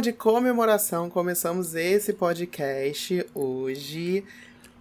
de comemoração, começamos esse podcast hoje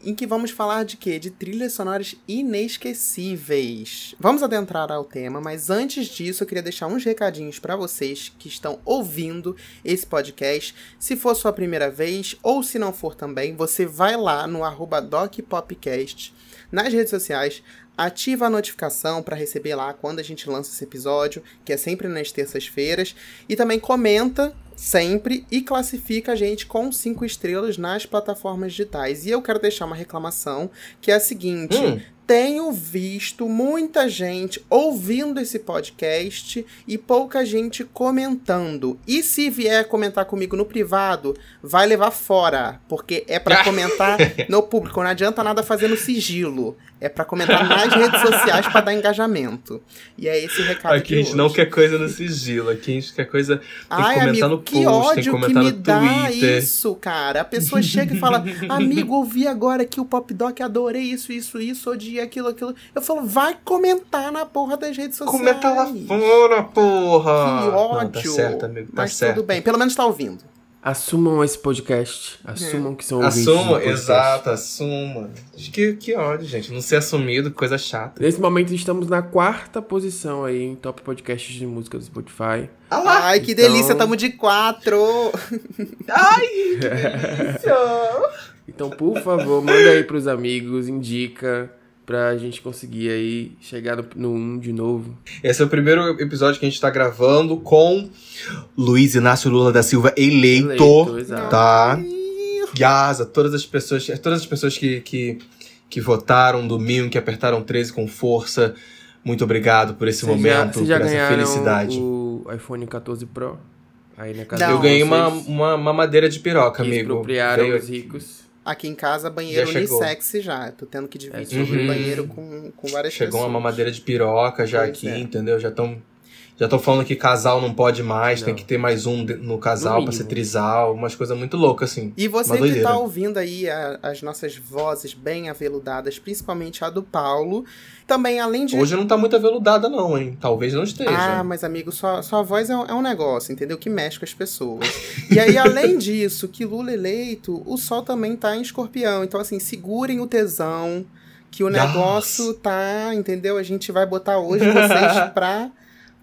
em que vamos falar de quê? De trilhas sonoras inesquecíveis. Vamos adentrar ao tema, mas antes disso eu queria deixar uns recadinhos para vocês que estão ouvindo esse podcast. Se for sua primeira vez ou se não for também, você vai lá no @docpopcast nas redes sociais, ativa a notificação para receber lá quando a gente lança esse episódio, que é sempre nas terças-feiras, e também comenta sempre e classifica a gente com cinco estrelas nas plataformas digitais. E eu quero deixar uma reclamação que é a seguinte: hum tenho visto muita gente ouvindo esse podcast e pouca gente comentando. E se vier comentar comigo no privado, vai levar fora, porque é para comentar no público. Não adianta nada fazer no sigilo. É para comentar nas redes sociais para dar engajamento. E é esse o recado Aqui a gente hoje. não quer coisa no sigilo. Aqui a gente quer coisa. Tem Ai, que comentar amigo, no que post, ódio tem que comentar que me no dá Twitter. isso, cara. A pessoa chega e fala: Amigo, ouvi agora que o Pop Doc adorei isso, isso, isso, odiei aquilo, aquilo. Eu falo: Vai comentar na porra das redes sociais. Comenta lá fora, porra! Que ódio. Não, tá certo, amigo. Tá Mas certo. tudo bem, pelo menos tá ouvindo. Assumam esse podcast. Assumam que são ouvintes do Assuma, podcast. exato, assuma. Que, que ódio, gente. Não ser assumido, coisa chata. Nesse momento estamos na quarta posição aí em top podcasts de música do Spotify. Ai, que então- delícia, tamo de quatro. Então, por favor, manda aí pros amigos, indica pra gente conseguir aí chegar no, no 1 de novo. Esse é o primeiro episódio que a gente tá gravando com Luiz Inácio Lula da Silva eleito. Eleito, exato. Tá? Yasa, todas as pessoas, todas as pessoas que, que, que votaram domingo, que apertaram 13 com força. Muito obrigado por esse Vocês momento, já, já por essa felicidade. o iPhone 14 Pro? Aí na casa Não. Eu ganhei uma, uma, uma madeira de piroca, que amigo. expropriaram Veio- os ricos. Aqui em casa, banheiro Já chegou. unissex já. Tô tendo que dividir É, o uhum. banheiro com, com várias Chegou pessoas. uma mamadeira de piroca já Pois aqui, é. entendeu? Já estão já estão falando que casal não pode mais, tem Não. que ter mais um no casal pra ser trisal, umas coisas muito loucas assim. E você que doideira. tá ouvindo aí a- as nossas vozes bem aveludadas, principalmente a do Paulo, também além de... Hoje não tá muito aveludada não, hein? Talvez não esteja. Ah, mas amigo, sua, sua voz é um, é um negócio, entendeu? Que mexe com as pessoas. E aí, além disso, que Lula eleito, o Sol também tá em escorpião. Então, assim, segurem o tesão, que o Nossa. negócio tá, entendeu? A gente vai botar hoje vocês pra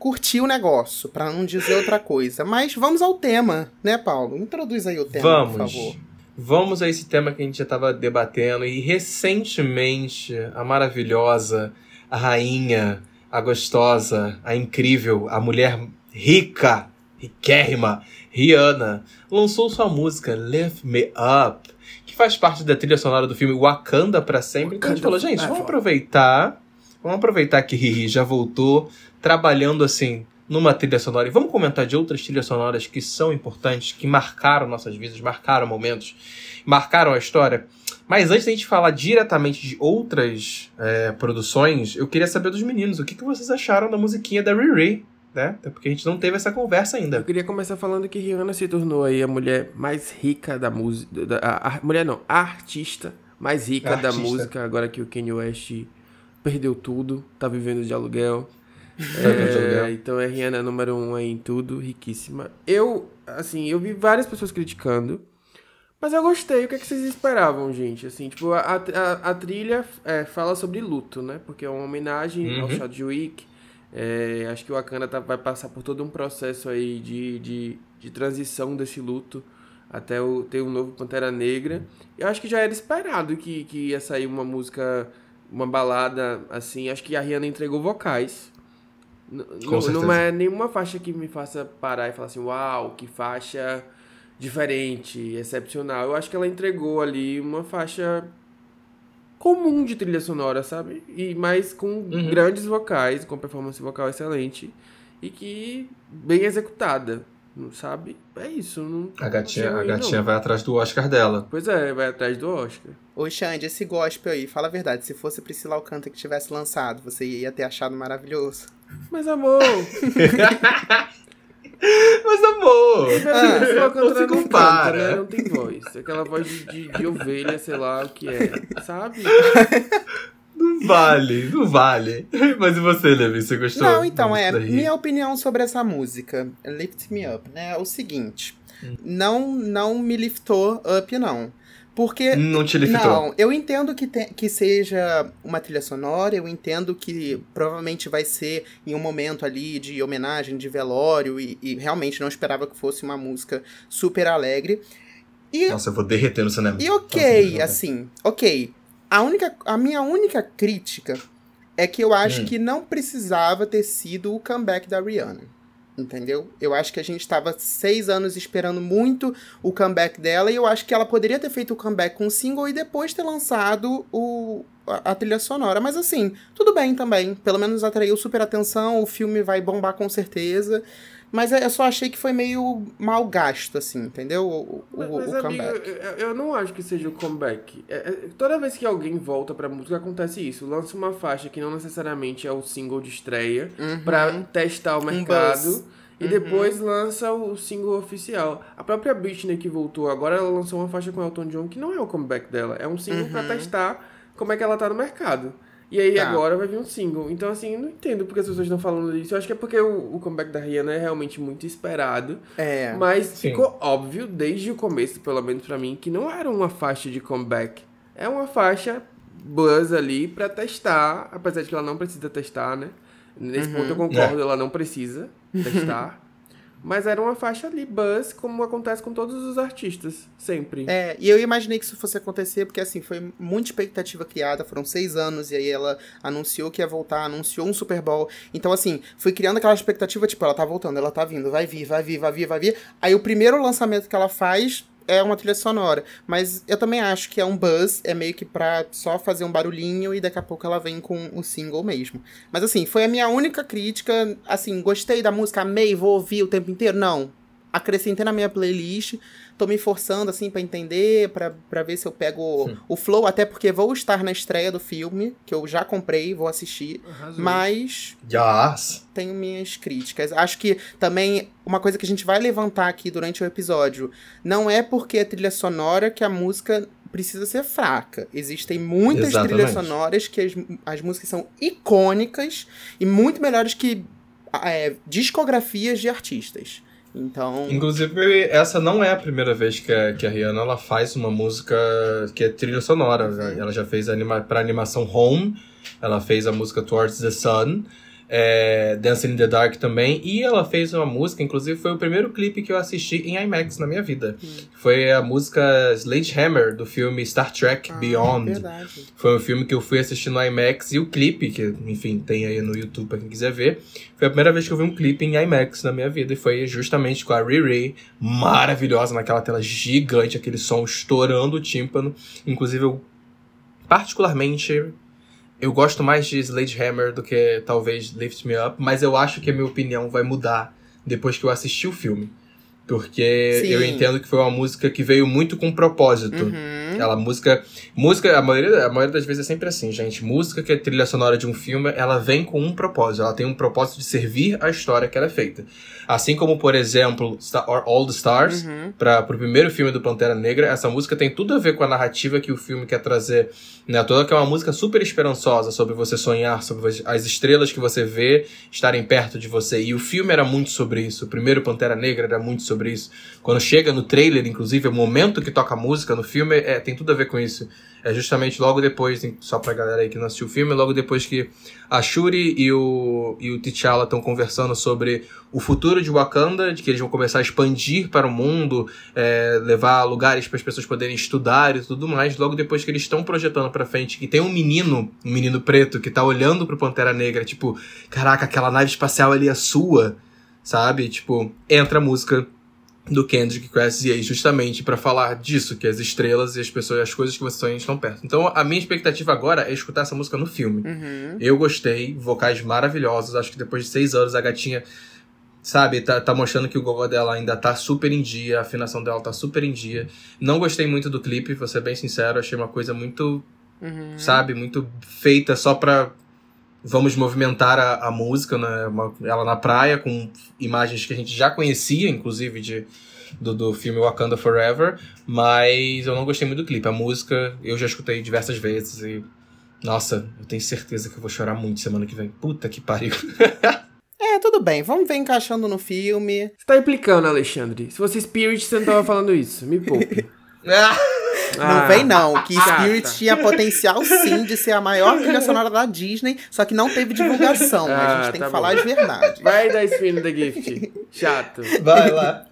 curtir o negócio, pra não dizer outra coisa. Mas vamos ao tema, né, Paulo? Introduz aí o tema, por Vamos. favor. Vamos a esse tema que a gente já tava debatendo e recentemente a maravilhosa, a rainha, a gostosa, a incrível, a mulher rica, riquérrima, Rihanna, lançou sua música Lift Me Up, que faz parte da trilha sonora do filme Wakanda pra sempre. Então a gente falou, Wakanda gente, vamos Forever. aproveitar, vamos aproveitar que Riri já voltou trabalhando assim numa trilha sonora e vamos comentar de outras trilhas sonoras que são importantes, que marcaram nossas vidas, marcaram momentos, marcaram a história. Mas antes da gente falar diretamente de outras é, produções, eu queria saber dos meninos o que, que vocês acharam da musiquinha da Riri, né? Até porque a gente não teve essa conversa Eu ainda. queria começar falando que Rihanna se tornou aí a mulher mais rica da música. A, a- mulher não, a artista mais rica da Artista. música, agora que o Kanye West perdeu tudo, tá vivendo de aluguel. Tá vivendo de É, aluguel. então é Rihanna número um aí em tudo, riquíssima. Eu, assim, eu vi várias pessoas criticando, mas eu gostei. O que, é que vocês esperavam, gente? Assim, tipo, a, a, a trilha é, fala sobre luto, né? Porque é uma homenagem ao Uhum. Chadwick. É, acho que o Wakanda tá- vai passar por todo um processo aí de, de, de transição desse luto até o, ter um novo Pantera Negra. Eu acho que já era esperado que, que ia sair uma música, uma balada assim. Acho que a Rihanna entregou vocais. N- não é nenhuma faixa que me faça parar e falar assim, uau, que faixa diferente, excepcional. Eu acho que ela entregou ali uma faixa comum de trilha sonora, sabe? E mas com Uhum. grandes vocais, com performance vocal excelente e que bem executada, não sabe? É isso, não A gatinha, não a gatinha não. vai atrás do Oscar dela. Pois é, vai atrás do Oscar. Ô, Xande, esse gospel aí, fala a verdade. Se fosse Priscila Alcântara que tivesse lançado, você ia ter achado maravilhoso. Mas amor, Mas amor! ah, não não, se não compara. canta, né? Não tem voz. Aquela voz de, de, de ovelha, sei lá o que é, sabe? Não vale, não vale. Mas e você, Levi? Você gostou? Não, então, é, minha opinião sobre essa música, Lift Me Up, né, é o seguinte. não, não me liftou up, não. Porque. Não te liftou. Não, eu entendo que, te, que seja uma trilha sonora, eu entendo que provavelmente vai ser em um momento ali de homenagem, de velório, e, e realmente não esperava que fosse uma música super alegre. E, Nossa, eu vou derreter no cinema. e ok, assim, ok. A, única, a minha única crítica é que eu acho Hum. que não precisava ter sido o comeback da Rihanna. Entendeu? Eu acho que a gente estava seis anos esperando muito o comeback dela e eu acho que ela poderia ter feito o comeback com o single e depois ter lançado o, a, a trilha sonora. Mas assim, tudo bem também. Pelo menos atraiu super atenção, o filme vai bombar com certeza. Mas eu só achei que foi meio mal gasto, assim, entendeu? O, o, Mas, o amigo, comeback. eu, não acho que seja o comeback. É- é- toda vez que alguém volta pra música, acontece isso. Lança uma faixa que não necessariamente é o single de estreia, pra testar o mercado. buzz. E depois lança o single oficial. A própria Britney que voltou agora, ela lançou uma faixa com Elton John que não é o comeback dela. É um single pra testar como é que ela tá no mercado. E aí Tá. agora vai vir um single. Então, assim, eu não entendo porque as pessoas estão falando disso. Eu acho que é porque o, o comeback da Rihanna é realmente muito esperado. É. Mas Sim. ficou óbvio, desde o começo, pelo menos pra mim, que não era uma faixa de comeback. É uma faixa buzz ali pra testar, apesar de que ela não precisa testar, né? Nesse ponto eu concordo, ela não precisa testar. Mas era uma faixa ali, buzz, como acontece com todos os artistas, sempre. É, e eu imaginei que isso fosse acontecer, porque assim, foi muita expectativa criada, foram seis anos, e aí ela anunciou que ia voltar, anunciou um Super Bowl. Então, assim, fui criando aquela expectativa, tipo, ela tá voltando, ela tá vindo, vai vir, vai vir, vai vir, vai vir. Aí o primeiro lançamento que ela faz é uma trilha sonora. Mas eu também acho que é um buzz, é meio que pra só fazer um barulhinho e daqui a pouco ela vem com o single mesmo. Mas assim, foi a minha única crítica. Assim, gostei da música, amei, vou ouvir o tempo inteiro. Não. Acrescentei na minha playlist, tô me forçando assim pra entender, pra pra ver se eu pego o flow, até porque vou estar na estreia do filme, que eu já comprei, vou assistir. Arrasou. Mas Yes. tenho minhas críticas. Acho que também uma coisa que a gente vai levantar aqui durante o episódio não é porque é trilha sonora que a música precisa ser fraca. Existem muitas Exatamente. trilhas sonoras que as, as músicas são icônicas e muito melhores que é, discografias de artistas. Então, Inclusive, essa não é a primeira vez que a, que a Rihanna ela faz uma música que é trilha sonora. Ela já fez anima, pra animação Home, ela fez a música Towards the Sun, é, Dancing in the Dark também, e ela fez uma música, inclusive foi o primeiro clipe que eu assisti em IMAX na minha vida. Foi a música Sledgehammer, do filme Star Trek ah, Beyond. verdade. Foi um filme que eu fui assistir no IMAX e o clipe, que enfim, tem aí no YouTube pra quem quiser ver, foi a primeira vez que eu vi um clipe em IMAX na minha vida e foi justamente com a Riri, maravilhosa naquela tela gigante, aquele som estourando o tímpano. Inclusive, eu particularmente eu gosto mais de Sledgehammer do que talvez Lift Me Up, mas eu acho que a minha opinião vai mudar depois que eu assistir o filme. Porque Sim. eu entendo que foi uma música que veio muito com propósito. Uhum. Aquela música. Música, a maioria, a maioria das vezes é sempre assim, gente. Música que é trilha sonora de um filme, ela vem com um propósito. Ela tem um propósito de servir a história que ela é feita. Assim como, por exemplo, Star- All the Stars, Uhum. para pro primeiro filme do Pantera Negra, essa música tem tudo a ver com a narrativa que o filme quer trazer. Né? Toda que é uma música super esperançosa sobre você sonhar, sobre as estrelas que você vê estarem perto de você. E o filme era muito sobre isso. O primeiro Pantera Negra era muito sobre isso. Quando chega no trailer, inclusive, o momento que toca a música no filme é, tem tudo a ver com isso. É justamente logo depois, só pra galera aí que não assistiu o filme, logo depois que a Shuri e o, e o T'Challa estão conversando sobre o futuro de Wakanda, de que eles vão começar a expandir para o mundo, é, levar lugares para as pessoas poderem estudar e tudo mais. Logo depois que eles estão projetando pra frente, que tem um menino, um menino preto, que tá olhando pro Pantera Negra, tipo, caraca, aquela nave espacial ali é sua, sabe? Tipo, entra a música do Kendrick Crazier justamente pra falar disso, que as estrelas e as pessoas, as coisas que você sonha estão perto. Então, a minha expectativa agora é escutar essa música no filme. Uhum. Eu gostei, vocais maravilhosos. Acho que depois de seis anos a gatinha, sabe, tá, tá mostrando que o gogó dela ainda tá super em dia, a afinação dela tá super em dia. Não gostei muito do clipe, vou ser bem sincero, achei uma coisa muito, Uhum. sabe, muito feita só pra. Vamos movimentar a, a música, né? Uma- ela na praia, com imagens que a gente já conhecia, inclusive, de, do, do filme Wakanda Forever, mas eu não gostei muito do clipe. A música eu já escutei diversas vezes e. Nossa, eu tenho certeza que eu vou chorar muito semana que vem. Puta que pariu. É, tudo bem, vamos ver encaixando no filme. Você tá implicando, Alexandre. Se fosse Spirit, você não tava falando isso. Me poupe. Ah, Não vem não, que chata. Spirit tinha potencial sim de ser a maior trilha sonora da Disney, só que não teve divulgação, a Ah, gente tem tá que falar bom. as verdades. Vai dar spin The Gift. Chato. vai lá.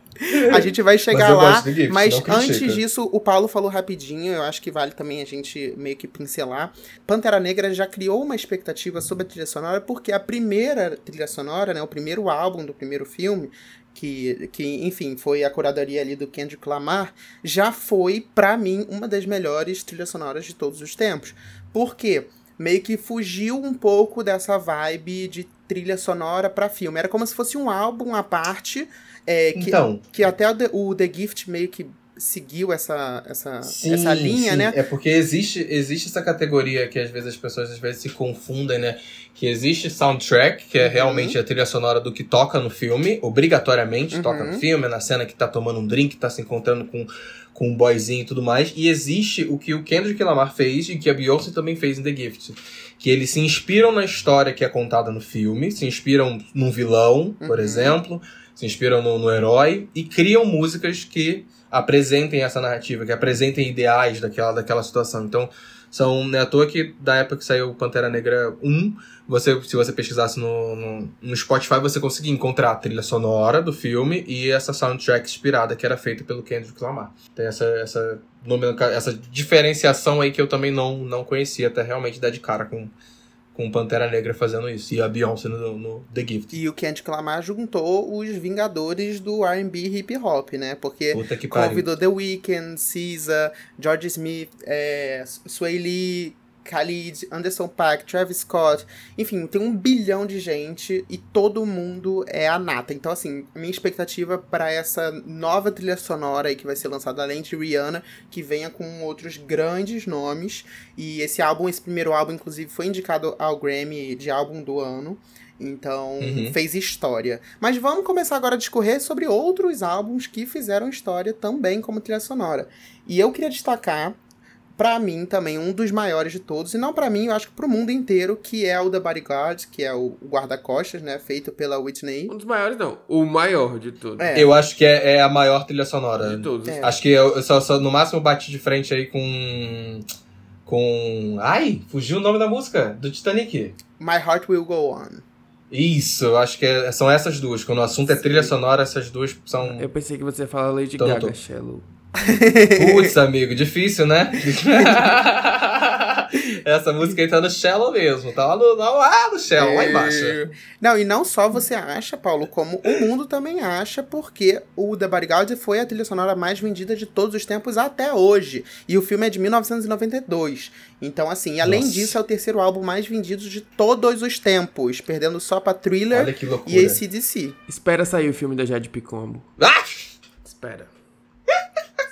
A gente vai chegar eu lá, Gift, mas antes disso, o Paulo falou rapidinho, eu acho que vale também a gente meio que pincelar. Pantera Negra já criou uma expectativa sobre a trilha sonora, porque a primeira trilha sonora, né, o primeiro álbum do primeiro filme, que, que enfim, foi a curadoria ali do Kendrick Lamar, já foi, pra mim, uma das melhores trilhas sonoras de todos os tempos. Por quê? Meio que fugiu um pouco dessa vibe de trilha sonora pra filme. Era como se fosse um álbum à parte, é, que, Então, que até o The, o The Gift meio que seguiu essa, essa, Sim, essa linha, sim. né? É porque existe, existe essa categoria que às vezes as pessoas às vezes se confundem, né? Que existe soundtrack, que é Uhum. realmente a trilha sonora do que toca no filme, obrigatoriamente Uhum. toca no filme, é na cena que tá tomando um drink, tá se encontrando com, com um boyzinho e tudo mais. E existe o que o Kendrick Lamar fez e que a Beyoncé também fez em The Gift. Que eles se inspiram na história que é contada no filme, se inspiram num vilão, por Uhum. exemplo, se inspiram no, no herói e criam músicas que apresentem essa narrativa, que apresentem ideais daquela, daquela situação. Então, são, não é à toa que da época que saiu Pantera Negra 1, você, se você pesquisasse no, no, no Spotify, você conseguia encontrar a trilha sonora do filme e essa soundtrack inspirada que era feita pelo Kendrick Lamar. Tem essa, essa, essa diferenciação aí que eu também não, não conhecia, até realmente dar de cara com, com Pantera Negra fazendo isso. E a Beyoncé no, no The Gift. E o Kendrick Lamar juntou os Vingadores do R&B hip hop, né? Porque pariu. convidou The Weeknd, SZA, George Smith, é, Sway Lee, Khalid, Anderson Paak, Travis Scott, enfim, tem um bilhão de gente e todo mundo é a nata. Então, assim, a minha expectativa para essa nova trilha sonora aí que vai ser lançada além de Rihanna, que venha com outros grandes nomes. E esse álbum, esse primeiro álbum, inclusive, foi indicado ao Grammy de álbum do ano. Então, Uhum. fez história. Mas vamos começar agora a discorrer sobre outros álbuns que fizeram história também como trilha sonora. E eu queria destacar, pra mim também, um dos maiores de todos, e não pra mim, eu acho que pro mundo inteiro, que é o The Bodyguard, que é o guarda-costas, né, feito pela Whitney. Um dos maiores, não. O maior de todos. É. Eu acho que é, é a maior trilha sonora. De todos. É. Acho que eu só, só no máximo bati de frente aí com. Com. Ai, fugiu o nome da música do Titanic. My Heart Will Go On. Isso, eu acho que é- são essas duas. Quando o assunto é trilha sonora, essas duas são. Eu pensei que você ia falar Lady Então Gaga. Shallow. Putz, amigo, difícil, né? Essa música aí tá no Shallow mesmo. Tá lá no, lá no Shallow, lá embaixo. É. Não, e não só você acha, Paulo, como o mundo também acha, porque o The Bodyguard foi a trilha sonora mais vendida de todos os tempos até hoje. E o filme é de 1992. Então, assim, além Nossa. disso, é o terceiro álbum mais vendido de todos os tempos, perdendo só pra Thriller Olha que loucura. e ACDC. Espera sair o filme da Jade Picombo. Ah! Espera.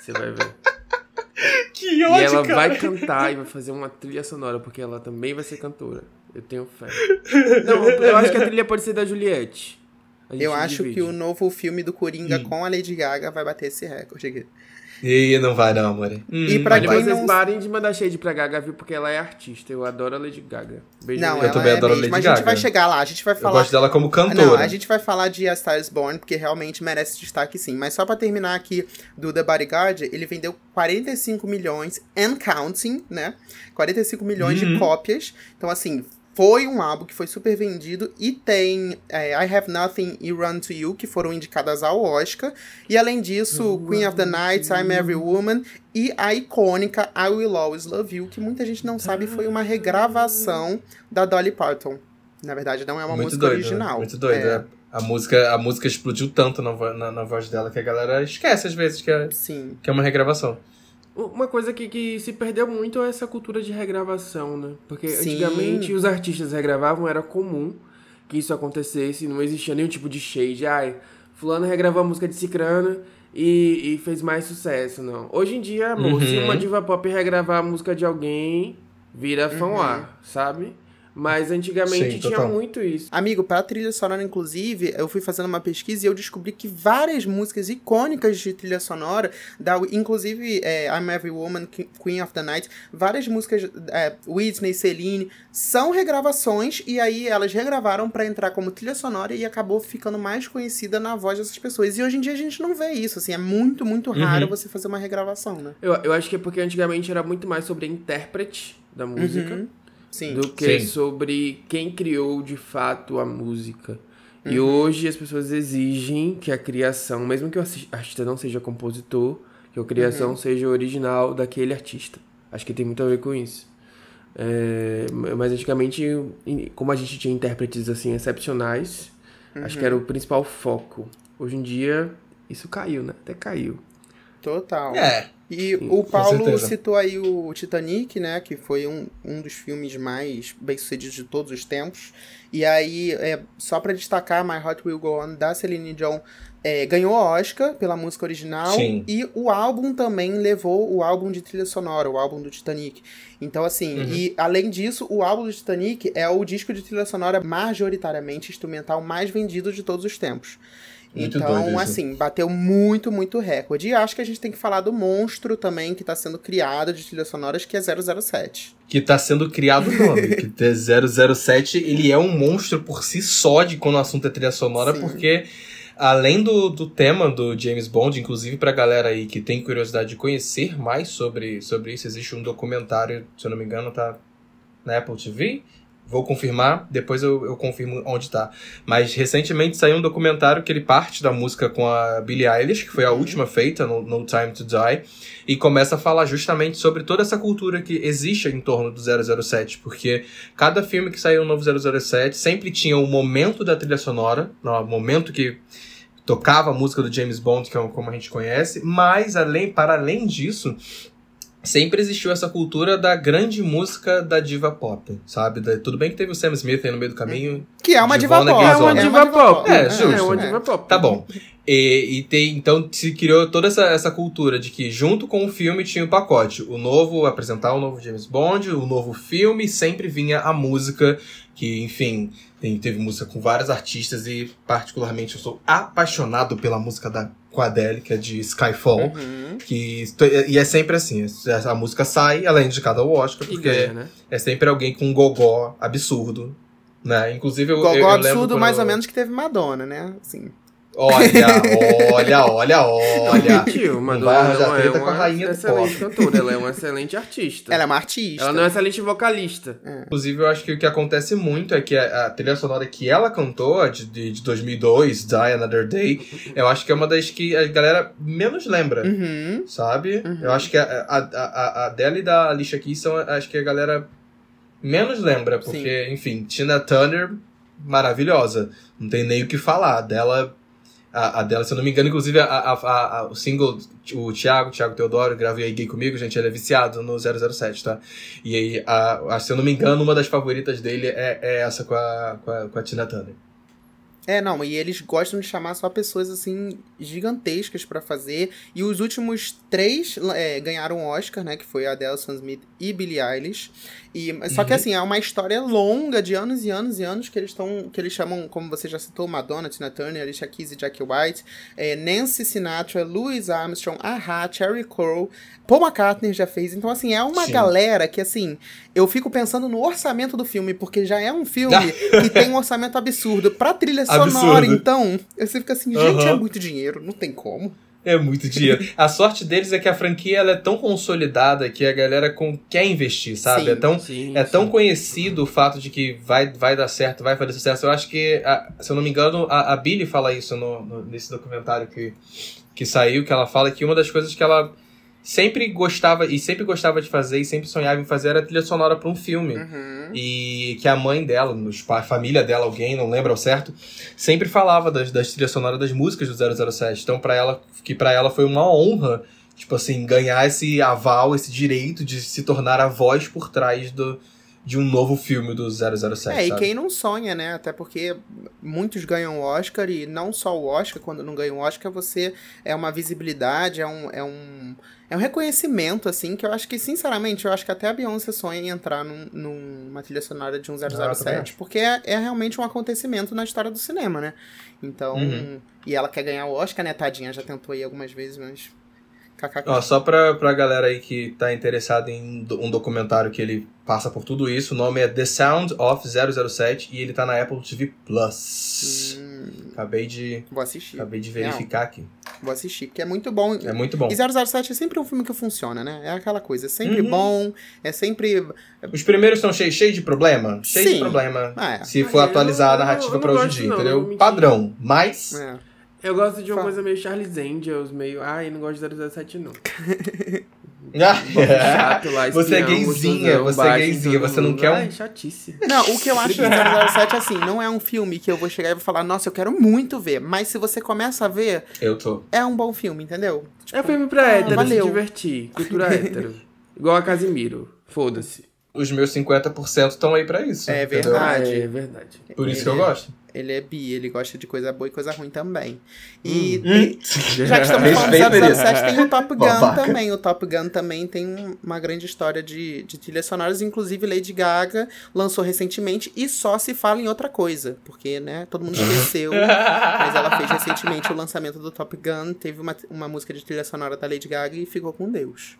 Você vai ver. Que E ódio, ela cara. vai cantar e vai fazer uma trilha sonora, porque ela também vai ser cantora. Eu tenho fé. Não, eu acho que a trilha pode ser da Juliette. Eu acho divide. que o novo filme do Coringa Hum. com a Lady Gaga vai bater esse recorde aqui. Ih, não vai não, amor. Hum, E pra Mas quem vocês não- parem de mandar shade pra Gaga, viu? Porque ela é artista. Eu adoro a Lady Gaga. Beijo Não, Lady Eu também é adoro mesmo. Lady A gente Gaga. vai chegar lá, a gente vai Eu falar gosto dela como Não, cantora. a gente vai falar de A Star is Born, porque realmente merece destaque sim. Mas só pra terminar aqui do The Bodyguard, ele vendeu 45 milhões and counting, né? 45 milhões de Uhum. cópias. Então, assim, foi um álbum que foi super vendido. E tem é, I Have Nothing e Run to You, que foram indicadas ao Oscar. E além disso, Queen of the Night, I'm Every Woman e a icônica I Will Always Love You, que muita gente não sabe foi uma regravação da Dolly Parton. Na verdade, não é uma muito música doido, original. Muito doido. É. é. A, música, a música explodiu tanto na, vo- na, na voz dela que a galera esquece às vezes que é, Sim. que é uma regravação. Uma coisa que, que se perdeu muito é essa cultura de regravação, né? Porque Sim. antigamente os artistas regravavam, era comum que isso acontecesse, não existia nenhum tipo de shade. Ai, fulano regravou a música de Cicrano e, e fez mais sucesso, não. Hoje em dia, amor, se Uhum. uma diva pop regravar a música de alguém, vira fanwar, sabe? Mas antigamente Sim, tinha total. muito isso. Amigo, pra trilha sonora, inclusive, eu fui fazendo uma pesquisa e eu descobri que várias músicas icônicas de trilha sonora, da, inclusive é, I'm Every Woman, Queen of the Night, várias músicas, é, Whitney, Celine, são regravações e aí elas regravaram pra entrar como trilha sonora e acabou ficando mais conhecida na voz dessas pessoas. E hoje em dia a gente não vê isso, assim, é muito, muito raro Uhum. você fazer uma regravação, né? Eu, eu acho que é porque antigamente era muito mais sobre a intérprete da música. Uhum. Sim. do que Sim. sobre quem criou de fato a música. E Uhum. hoje as pessoas exigem que a criação, mesmo que o arti- artista não seja compositor, que a criação Uhum. seja original daquele artista. Acho que tem muito a ver com isso. É, mas antigamente, como a gente tinha intérpretes assim excepcionais, acho que era o Uhum. principal foco. Hoje em dia, isso caiu, né? Até caiu. Total. É. E o Paulo citou aí o Titanic, né? Que foi um, um dos filmes mais bem-sucedidos de todos os tempos. E aí, é, só pra destacar, My Heart Will Go On, da Celine Dion, é, ganhou Oscar pela música original. Sim. E o álbum também levou o álbum de trilha sonora, o álbum do Titanic. Então, assim, Uhum. e além disso, o álbum do Titanic é o disco de trilha sonora majoritariamente instrumental mais vendido de todos os tempos. Muito então, assim, bateu muito, muito recorde. E acho que a gente tem que falar do monstro também que tá sendo criado de trilhas sonoras, que é 007. Que tá sendo criado o nome. que é 007, ele é um monstro por si só de quando o assunto é trilha sonora, Sim. porque além do, do tema do James Bond, inclusive pra galera aí que tem curiosidade de conhecer mais sobre, sobre isso, existe um documentário, se eu não me engano, tá na Apple TV. Vou confirmar, depois eu, eu confirmo onde tá. Mas recentemente saiu um documentário que ele parte da música com a Billie Eilish, que foi a última feita no, no Time to Die, e começa a falar justamente sobre toda essa cultura que existe em torno do 007, porque cada filme que saiu um novo 007 sempre tinha um momento da trilha sonora, o momento que tocava a música do James Bond, que é como a gente conhece, mas além, para além disso, sempre existiu essa cultura da grande música da diva pop, sabe? Da- tudo bem que teve o Sam Smith aí no meio do caminho, Que é uma diva pop. Gays É uma diva pop. É, justo. É uma É. diva pop. Tá bom. E, e tem, então se criou toda essa, essa cultura de que junto com o filme tinha o pacote. O novo, apresentar o novo James Bond, o novo filme, sempre vinha a música, que, enfim, tem, teve música com vários artistas e particularmente eu sou apaixonado pela música da com a Adele, que é de Skyfall. Uhum. Que, e é sempre assim, a música sai, ela é indicada ao Oscar, porque ganha, né? é sempre alguém com um gogó absurdo. Né? Inclusive, eu, eu, Gogó eu lembro absurdo, mais eu- ou menos, que teve Madonna, né? Assim. Olha, olha, olha, olha. Mentiu, Não Madonna vai arranjar não é treta com a uma rainha do excelente cantora, ela é uma excelente artista. Ela é uma artista. Ela não é uma excelente vocalista. Inclusive, eu acho que o que acontece muito é que a, a trilha sonora que ela cantou, a de, de, de 2002, Die Another Day, eu acho que é uma das que a galera menos lembra, Uhum. sabe? Uhum. Eu acho que a, a, a, a dela e da Alicia Keys são, acho que a galera menos lembra, porque, enfim, Tina Turner, maravilhosa. Não tem nem o que falar. Dela, a, a dela, se eu não me engano, inclusive, a, a, a- o single, o Thiago, Thiago Teodoro, gravei aí gay comigo, gente, ele é viciado no 007, tá? E aí, a, se eu não me engano, uma das favoritas dele é, é essa com a, com a, com a Tina Turner. É, não, e eles gostam de chamar só pessoas, assim, gigantescas pra fazer. E os últimos três é, ganharam Oscar, né? Que foi a Adele, Smith e Billie Eilish. E, só que, Uhum. assim, é uma história longa, de anos e anos e anos, que eles estão... Que eles chamam, como você já citou, Madonna, Tina Turner, Alicia Keys e Jackie White. é, Nancy Sinatra, Louis Armstrong, Aha, Cherry Crow. Paul McCartney já fez. Então, assim, é uma Sim. galera que, assim... Eu fico pensando no orçamento do filme, porque já é um filme que tem um orçamento absurdo. Pra trilha sonora, Absurdo. então, você fica assim, gente, Aham. é muito dinheiro, não tem como. É muito dinheiro. A sorte deles é que a franquia ela é tão consolidada que a galera com, quer investir, sabe? Sim. é tão, Sim, É tão sim. conhecido o fato de que vai, vai dar certo, vai fazer sucesso. Eu acho que, a- se eu não me engano, a, a Billy fala isso no, no- nesse documentário que, que saiu, que ela fala que uma das coisas que ela sempre gostava e sempre gostava de fazer e sempre sonhava em fazer era trilha sonora para um filme. Uhum. E que a mãe dela, os pais, a família dela, alguém, não lembra ao certo, sempre falava das, das trilhas sonoras das músicas do 007. Então, para ela, que para ela foi uma honra, tipo assim, ganhar esse aval, esse direito de se tornar a voz por trás do, de um novo filme do 007, É, e sabe? quem não sonha, né? Até porque muitos ganham o Oscar e não só o Oscar, quando não ganha o Oscar, você é uma visibilidade, é um, é um, é um reconhecimento, assim, que eu acho que, sinceramente, eu acho que até a Beyoncé sonha em entrar num, numa trilha sonora de um Ah, eu também 007, acho. porque é, é realmente um acontecimento na história do cinema, né? Então, Uhum. e ela quer ganhar o Oscar, né? Tadinha, já tentou aí algumas vezes, mas... KKK. Ó, só pra, pra galera aí que tá interessada em um documentário que ele passa por tudo isso, o nome é The Sound of 007 e ele tá na Apple TV Plus. Hum, Acabei de vou assistir. acabei de verificar aqui. Vou assistir, porque é muito bom. É muito bom. E 007 é sempre um filme que funciona, né? É aquela coisa, é sempre Uhum. bom, é sempre. Os primeiros estão cheios cheio de problema? Cheio Sim. de problema. Ah, é. Se Ah, for eu atualizar a não- narrativa eu não pra hoje em dia, não, não entendeu? Padrão. Mas. é. Eu gosto de uma Fala. coisa meio Charlie's Angels, meio. Ai, não gosto de 007, não. Ah, Chato lá, Você é espião, gayzinha, você é gayzinha, você não quer um- Ai, chatice. Não, o que eu acho de 007 assim, não é um filme que eu vou chegar e vou falar, nossa, eu quero muito ver. Mas se você começa a ver, Eu tô. é um bom filme, entendeu? É filme pra hétero, valeu. se divertir. Cultura hétero. Igual a Casimiro. Foda-se. Os meus 50% estão aí pra isso. É entendeu? Verdade. é verdade. Por isso que eu Ele- gosto. Ele é bi, ele gosta de coisa boa e coisa ruim também. E, Hum. e- já que estamos falando ele. 007, tem o Top Gun Babaca. também. O Top Gun também tem um- uma grande história de, de trilhas sonoras. Inclusive, Lady Gaga lançou recentemente e só se fala em outra coisa. Porque, né, todo mundo esqueceu. mas ela fez recentemente o lançamento do Top Gun. Teve uma, uma música de trilha sonora da Lady Gaga e ficou com Deus.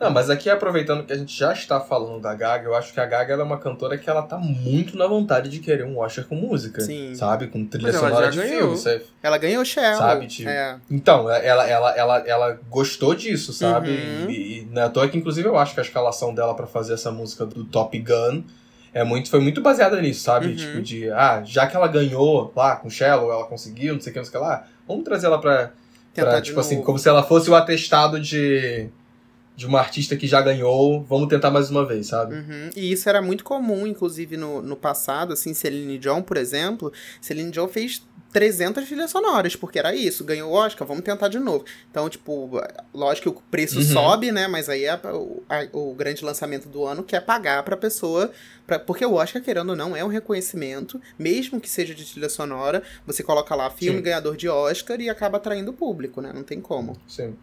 Não, mas aqui aproveitando que a gente já está falando da Gaga, eu acho que a Gaga é uma cantora que ela tá muito na vontade de querer um Oscar com música. Sim. Sabe? Com trilha sonora de ganhou. filme. sabe? Ela ganhou Shell. Sabe, tipo, É. Então, ela, ela, ela, ela gostou disso, sabe? Uhum. E, e é à toa que, inclusive, eu acho que a escalação dela pra fazer essa música do Top Gun é muito, foi muito baseada nisso, sabe? Uhum. Tipo, de, ah, já que ela ganhou lá com Shallow, ela conseguiu, não sei o que, não sei o que lá, vamos trazer ela pra, pra tipo assim, novo. como se ela fosse o atestado de, de uma artista que já ganhou, vamos tentar mais uma vez, sabe? Uhum. E isso era muito comum, inclusive, no, no passado, assim, Celine Dion, por exemplo, Celine Dion fez 300 trilhas sonoras, porque era isso, ganhou o Oscar, vamos tentar de novo. Então, tipo, lógico que o preço Uhum. sobe, né, mas aí é o, a- o grande lançamento do ano que é pagar pra pessoa, pra, porque o Oscar, querendo ou não, é um reconhecimento, mesmo que seja de trilha sonora, você coloca lá filme Sim. ganhador de Oscar e acaba atraindo o público, né, não tem como. Sim.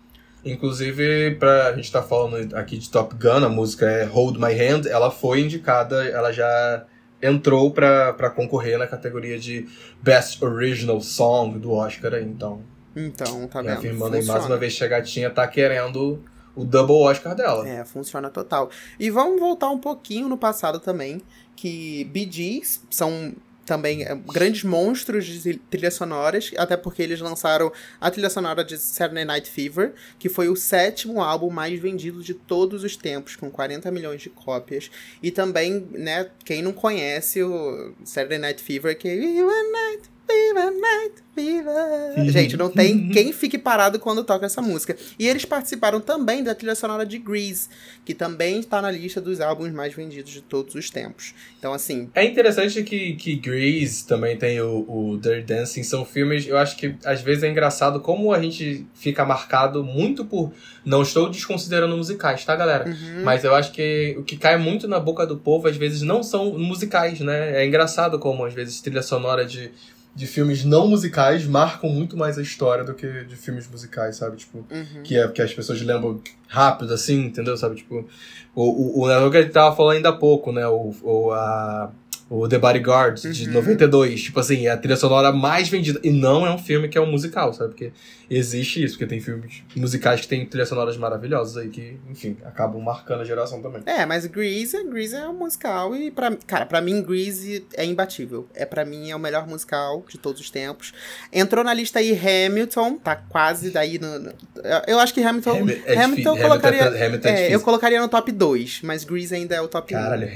Inclusive, pra a gente tá falando aqui de Top Gun, a música é Hold My Hand, ela foi indicada, ela já entrou pra, pra concorrer na categoria de Best Original Song do Oscar então. Então, tá vendo? afirmando aí mais uma vez que a gatinha tá querendo o double Oscar dela. É, funciona total. E vamos voltar um pouquinho no passado também, que Gees são também é, grandes monstros de trilhas sonoras, até porque eles lançaram a trilha sonora de Saturday Night Fever, que foi o sétimo álbum mais vendido de todos os tempos, com 40 milhões de cópias. E também, né, quem não conhece o Saturday Night Fever, que é Night Night. Gente, não tem quem fique parado quando toca essa música. E eles participaram também da trilha sonora de Grease, que também está na lista dos álbuns mais vendidos de todos os tempos. Então, assim, É interessante que, que Grease também tem o, o Dirty Dancing, são filmes, eu acho que às vezes é engraçado como a gente fica marcado muito por. Não estou desconsiderando musicais, tá, galera? uhum, Mas eu acho que o que cai muito na boca do povo, às vezes, não são musicais, né? É engraçado como, às vezes, trilha sonora de, de filmes não musicais marcam muito mais a história do que de filmes musicais, sabe? Tipo, uhum. que, é, que as pessoas lembram rápido, assim, entendeu? Sabe? Tipo, o, o, o negócio que ele tava falando ainda há pouco, né? O, o, a, o The Bodyguard, de Uhum. 92. Tipo assim, é a trilha sonora mais vendida. E não é um filme que é um musical, sabe? Porque existe isso, porque tem filmes musicais que tem trilhas sonoras maravilhosas aí que, enfim, acabam marcando a geração também. É, mas Grease, Grease é um musical e pra, cara, pra mim Grease é imbatível. É para mim é o melhor musical de todos os tempos. Entrou na lista aí Hamilton, tá quase daí no, no- eu acho que Hamilton Hamilton, é Hamilton difícil, colocaria Hamilton é- Hamilton é eu colocaria no top 2, mas Grease ainda é o top 1. Caralho,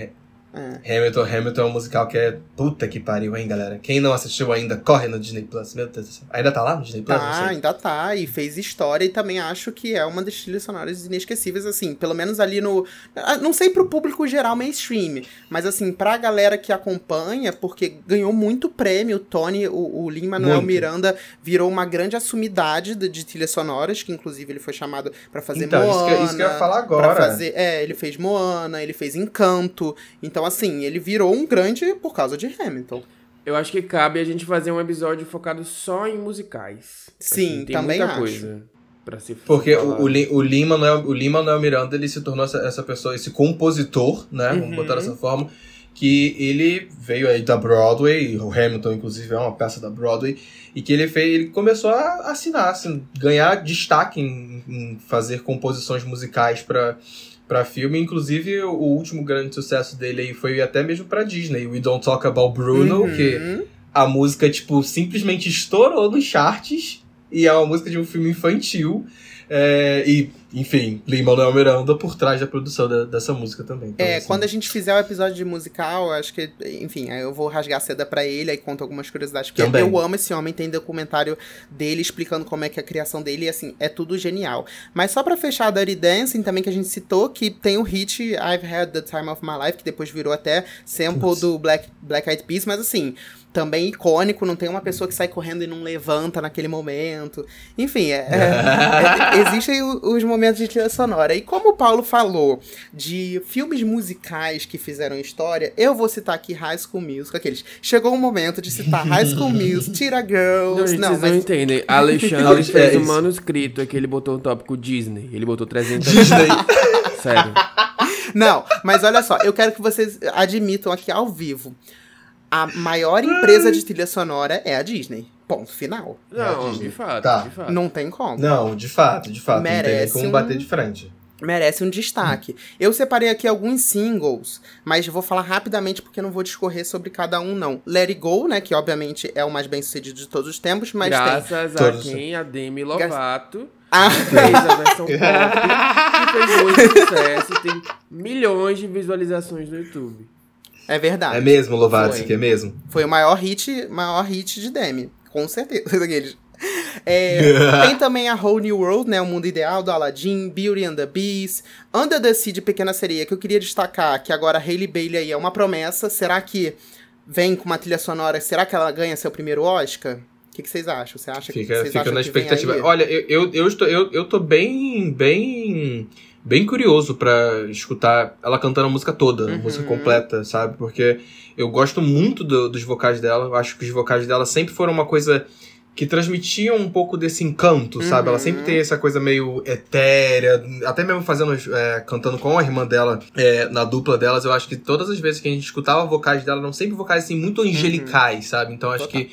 É. Hamilton, Hamilton é um musical que é puta que pariu, hein, galera? Quem não assistiu ainda, corre no Disney Plus. Meu Deus do céu. Ainda tá lá no Disney Plus? Tá, ainda tá. E fez história e também acho que é uma das trilhas sonoras inesquecíveis, assim, pelo menos ali no. ah, Não sei pro público geral mainstream, mas assim, pra galera que acompanha, porque ganhou muito prêmio. O Tony, o, o Lin-Manuel Muito. Miranda virou uma grande assumidade de, de trilhas sonoras, que inclusive ele foi chamado pra fazer Então, isso Moana. que, isso que eu ia falar agora. fazer, é, ele fez Moana, ele fez Encanto. Então, assim, ele virou um grande por causa de Hamilton. Eu acho que cabe a gente fazer um episódio focado só em musicais. Sim, tem também muita acho. coisa pra se Porque falar. o, o, Lin- o Lin-Manuel o Lin-Manuel Miranda, ele se tornou essa, essa pessoa, esse compositor, né? Uhum. Vamos botar dessa forma. Que ele veio aí da Broadway, o Hamilton, inclusive, é uma peça da Broadway. E que ele fez, ele começou a assinar, assim, ganhar destaque em, em fazer composições musicais para para filme, inclusive o último grande sucesso dele aí foi até mesmo pra Disney, We Don't Talk About Bruno, Uhum. que a música, tipo, simplesmente estourou nos charts. E é uma música de um filme infantil. É, e, enfim, Lin-Manuel Miranda por trás da produção da- dessa música também. Então, É, assim, quando a gente fizer o episódio de musical, acho que, enfim, aí eu vou rasgar a seda pra ele, aí conto algumas curiosidades. Porque Também. eu amo esse homem, tem documentário dele explicando como é que é a criação dele, e assim, é tudo genial. Mas só pra fechar a Dirty Dancing, também que a gente citou, que tem o hit I've Had the Time of My Life, que depois virou até sample Putz. do Black, Black Eyed Peas, mas assim, também icônico, não tem uma pessoa que sai correndo e não levanta naquele momento. Enfim, é, é- é- existem os momentos de trilha sonora. E como o Paulo falou de filmes musicais que fizeram história, eu vou citar aqui High School Musical, aqueles. Chegou o momento de citar High School Musical, Tira Não, Girls. gente, Não, vocês não mas entendem. Alexandre Alex- fez é um isso. manuscrito é que ele botou o tópico Disney. Ele botou 300 Disney. Sério. Não, mas olha só, eu quero que vocês admitam aqui ao vivo. A maior empresa de trilha sonora é a Disney. Ponto final. Não, Disney. de fato, Tá. de fato. Não tem como. Não, de fato, de fato. não tem Merece como um- bater de frente. merece um destaque. Eu separei aqui alguns singles, mas vou falar rapidamente porque não vou discorrer sobre cada um, não. Let It Go, né, que obviamente é o mais bem sucedido de todos os tempos, mas tem... Graças a Todos. quem? A Demi Lovato Ah, fez a versão pop que fez muito sucesso e tem milhões de visualizações no YouTube. É verdade. É mesmo, Foi. é mesmo? Foi o maior hit, maior hit de Demi, com certeza. Aqueles. É, tem também a Whole New World, né? O Mundo Ideal, do Aladdin, Beauty and the Beast, Under the Sea, de Pequena Sereia, que eu queria destacar, que agora a Hailey Bailey aí é uma promessa. Será que vem com uma trilha sonora? Será que ela ganha seu primeiro Oscar? O que, que vocês acham? Você acha que Fica, vocês fica acham na que expectativa. Olha, eu, eu, eu, estou, eu, eu tô bem, bem, bem curioso pra escutar ela cantando a música toda, a Uhum. música completa, sabe? Porque eu gosto muito do- dos vocais dela. Eu acho que os vocais dela sempre foram uma coisa que transmitiam um pouco desse encanto, sabe? Ela Uhum. sempre tem essa coisa meio etérea, até mesmo fazendo, é, cantando com a irmã dela, é, na dupla delas, eu acho que todas as vezes que a gente escutava vocais dela, eram sempre vocais assim, muito angelicais, sabe? Então acho Total. que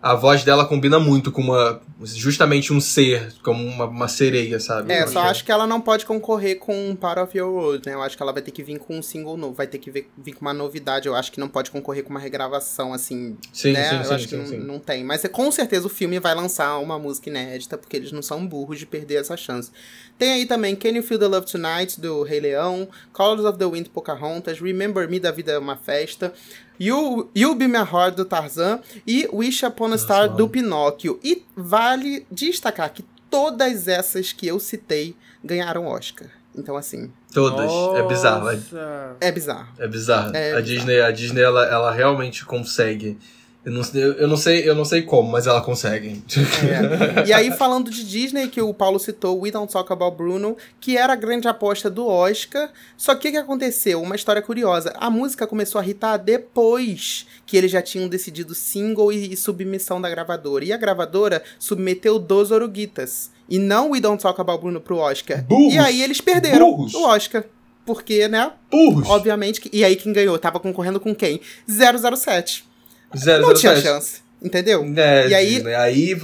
a voz dela combina muito com uma. Justamente um ser, como uma, uma sereia, sabe? É, Eu só acho que ela não pode concorrer com Part of Your World, né? Eu acho que ela vai ter que vir com um single novo, vai ter que vir, vir com uma novidade. Eu acho que não pode concorrer com uma regravação, assim, Sim, né? sim, eu sim, acho que sim, não, sim. não tem. Mas com certeza o filme vai lançar uma música inédita, porque eles não são burros de perder essa chance. Tem aí também Can You Feel the Love Tonight, do Rei Leão, Colors of the Wind, Pocahontas, Remember Me, da Vida é uma Festa, You, You'll Be My Heart, do Tarzan, e Wish Upon a Star, mano. do Pinóquio. E vale destacar que todas essas que eu citei ganharam Oscar. Então, assim, Todas. É bizarro. É, Nossa. é bizarro. é bizarro. É a bizarro. Disney, a Disney ela, ela realmente consegue. Eu não, eu, não sei, eu não sei como, mas ela consegue. É. E aí, falando de Disney, que o Paulo citou, We Don't Talk About Bruno, que era a grande aposta do Oscar. Só que o que aconteceu? Uma história curiosa. A música começou a irritar depois que eles já tinham decidido single e, e submissão da gravadora. E a gravadora submeteu Dos Oruguitas. E não We Don't Talk About Bruno pro Oscar. Burros! E aí eles perderam Burros! o Oscar. Porque, né? Burros! Obviamente. Que, e aí quem ganhou? Tava concorrendo com quem? 007. Zero, Não zero, tinha sete. chance. Entendeu? É, E aí- aí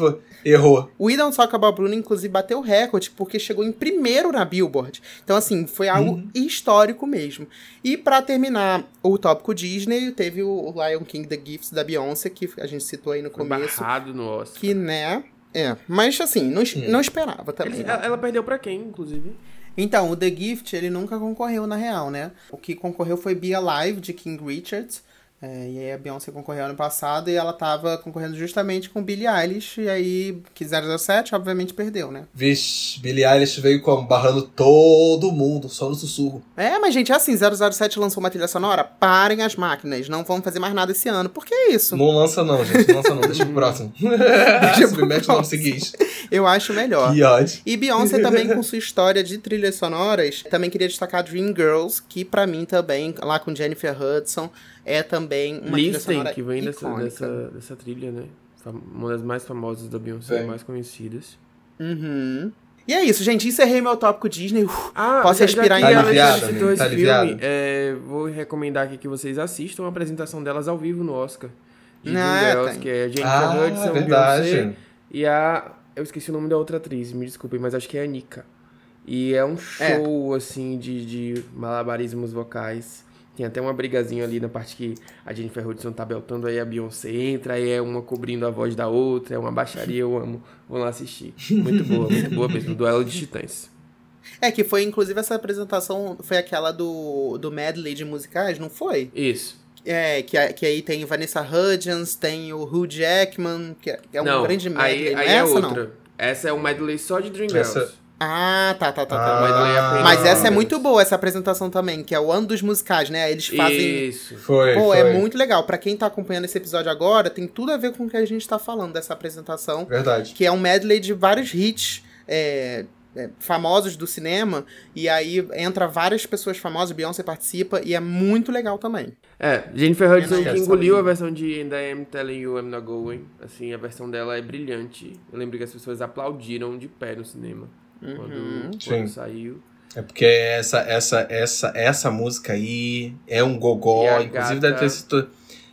errou. O We Don't Talk About Bruno, inclusive, bateu recorde, porque chegou em primeiro na Billboard. Então, assim, foi algo Uhum. histórico mesmo. E pra terminar o tópico Disney, teve o Lion King The Gifts da Beyoncé, que a gente citou aí no Foi começo. barrado no Oscar. Que, né? É, mas assim, não, Hum. não esperava também. Ele- né? ela, ela perdeu pra quem, inclusive? Então, o The Gift, ele nunca concorreu na real, né? O que concorreu foi Be Alive, de King Richards. É, e aí a Beyoncé concorreu ano passado e ela tava concorrendo justamente com Billie Eilish. E aí, que 007, obviamente, perdeu, né? Vixe, Billie Eilish veio como barrando todo mundo, só no sussurro. É, mas gente, é assim, 007 lançou uma trilha sonora, parem as máquinas, não vamos fazer mais nada esse ano. Por que isso? Não lança não, gente, não lança não, deixa pro próximo. deixa Submete ano seguinte. Eu acho melhor. Que ódio. E Beyoncé também, com sua história de trilhas sonoras, também queria destacar Dreamgirls, que para mim também, lá com Jennifer Hudson, é também uma trilha Listen, sonora que vem dessa, dessa, dessa trilha, né? Uma das mais famosas da Beyoncé, mais conhecidas. Uhum. E é isso, gente. Encerrei meu tópico Disney. Uf, Ah, Posso já- respirar já em Tá citou aliviado, esse tá filme, aliviado? é, vou recomendar aqui que vocês assistam a apresentação delas ao vivo no Oscar. De Ah, Dreamgirls, tem. que é a Jennifer Ah, Hudson, verdade. Beyoncé e a... Eu esqueci o nome da outra atriz, me desculpem, mas acho que é a Nika. E é um É. show, assim, de, de malabarismos vocais. Tem até uma brigazinha ali na parte que a Jennifer Hudson tá beltando, aí a Beyoncé entra, aí é uma cobrindo a voz da outra, é uma baixaria, eu amo. Vou lá assistir. Muito boa, muito boa mesmo. Duelo de Titãs. É que foi, inclusive, essa apresentação foi aquela do, do medley de musicais, não foi? Isso. É, que, que aí tem Vanessa Hudgens, tem o Hugh Jackman, que é, é um não, grande medley. aí, não aí é é essa, outra. não? Essa é um medley só de Dreamgirls. Essa- Ah, tá, tá, tá, tá. Ah, Mas essa é muito boa, essa apresentação também, que é o ano dos musicais, né? Eles fazem. Isso. Foi, Pô, foi. é muito legal. Pra quem tá acompanhando esse episódio agora, tem tudo a ver com o que a gente tá falando dessa apresentação, Verdade. que é um medley de vários hits é, é, famosos do cinema. E aí entra várias pessoas famosas, Beyoncé participa, e é muito legal também. É, Jennifer Hudson que engoliu a versão de And I Am Telling You I'm Not Going. Assim, a versão dela é brilhante. Eu lembro que as pessoas aplaudiram de pé no cinema. Uhum. Quando, quando saiu. É porque essa, essa, essa, essa música aí é um gogó. Inclusive gata- deve ter sido.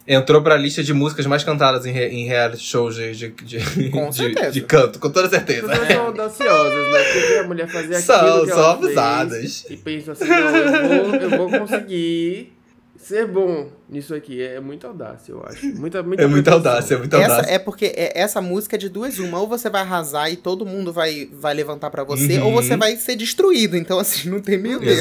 Entrou pra lista de músicas mais cantadas em, re- em reality shows de, de, de, Com de- de canto, com toda As certeza. pessoas são audaciosas, né? Porque a mulher fazer aquilo São, que são ela abusadas. fez e pensam assim, não, eu vou, eu vou conseguir ser bom nisso aqui. É muita audácia, eu acho. Muita, muita É muita audácia, é muita Essa audácia. é porque é- essa música é de duas uma. Ou você vai arrasar e todo mundo vai, vai levantar pra você, Uhum. ou você vai ser destruído. Então, assim, não tem meio termo.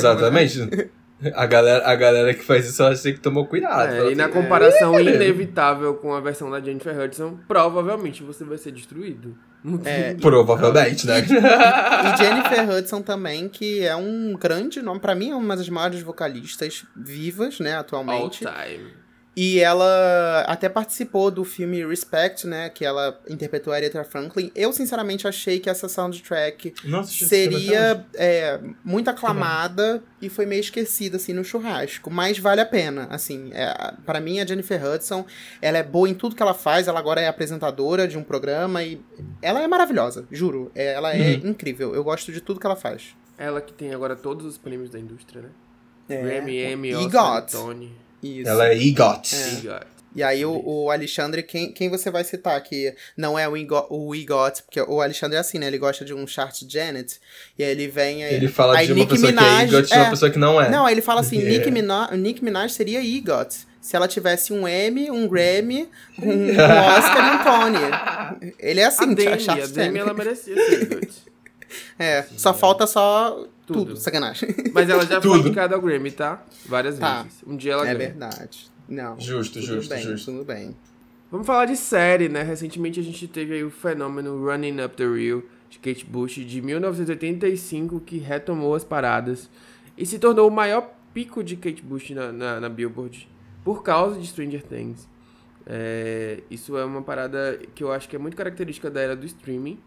né? A galera, a galera que faz isso, eu acho que tomou cuidado. É, e na assim, comparação inevitável com a versão da Jennifer Hudson, provavelmente você vai ser destruído. Tem É, Provavelmente, né? E Jennifer Hudson também, que é um grande nome. Pra mim, é uma das maiores vocalistas vivas, né, all atualmente. time. E ela até participou do filme Respect, né, que ela interpretou a Aretha Franklin. Eu, sinceramente, achei que essa soundtrack Nossa, seria é, muito aclamada e foi meio esquecida, assim, no churrasco. Mas vale a pena, assim. É, para mim, a Jennifer Hudson, ela é boa em tudo que ela faz. Ela agora é apresentadora de um programa e ela é maravilhosa, juro. É, ela é Uhum. incrível. Eu gosto de tudo que ela faz. Ela que tem agora todos os prêmios da indústria, né? É. Grammy, Emmy. Oscar, Tony. Isso. Ela é EGOT. EGOT. E aí o, o Alexandre, quem, quem você vai citar? Que não é o EGOT, o EGOT, porque o Alexandre é assim, né? Ele gosta de um chart Janet. E aí ele vem... aí- Ele fala aí de uma Nicki pessoa que é Minaj- EGOT e uma é. pessoa que não é. Não, aí ele fala assim, É. Nicki, Minaj, Nicki Minaj seria EGOT. Se ela tivesse um M, um Grammy, um, um Oscar e um Tony. Ele é assim, a Demi, chart a Demi Janet. ela merecia ser EGOT. É, só falta só tudo, Tudo. sacanagem. Mas ela já foi indicada ao Grammy, tá? Várias Tá. vezes. Um dia ela É ganha. verdade. Não. Justo, tudo justo, bem, justo. Tudo bem. Vamos falar de série, né? Recentemente a gente teve aí o fenômeno Running Up the Real de Kate Bush de 1985 que retomou as paradas e se tornou o maior pico de Kate Bush na, na, na Billboard por causa de Stranger Things. É, isso é uma parada que eu acho que é muito característica da era do streaming,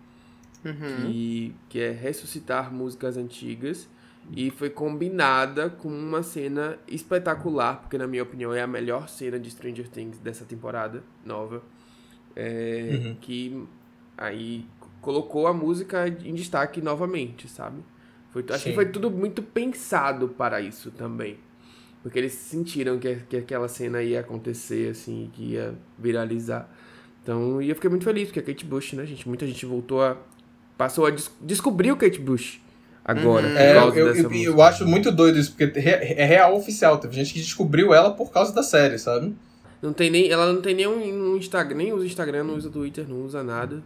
Uhum. que, que é ressuscitar músicas antigas e foi combinada com uma cena espetacular, porque na minha opinião é a melhor cena de Stranger Things dessa temporada nova, é, Uhum. que aí colocou a música em destaque novamente, sabe? Foi, acho que Sim. foi tudo muito pensado para isso também. Porque eles sentiram que, que aquela cena ia acontecer, assim, que ia viralizar. Então, e eu fiquei muito feliz, porque a Kate Bush, né, gente? Muita gente voltou a. Passou a des descobrir o Kate Bush agora, por É, causa eu, dessa eu, eu acho muito doido isso, porque é real oficial. Teve gente que descobriu ela por causa da série, sabe? Não tem nem, ela não tem nem um, um Instagram, nem usa Instagram, não usa Twitter, não usa nada.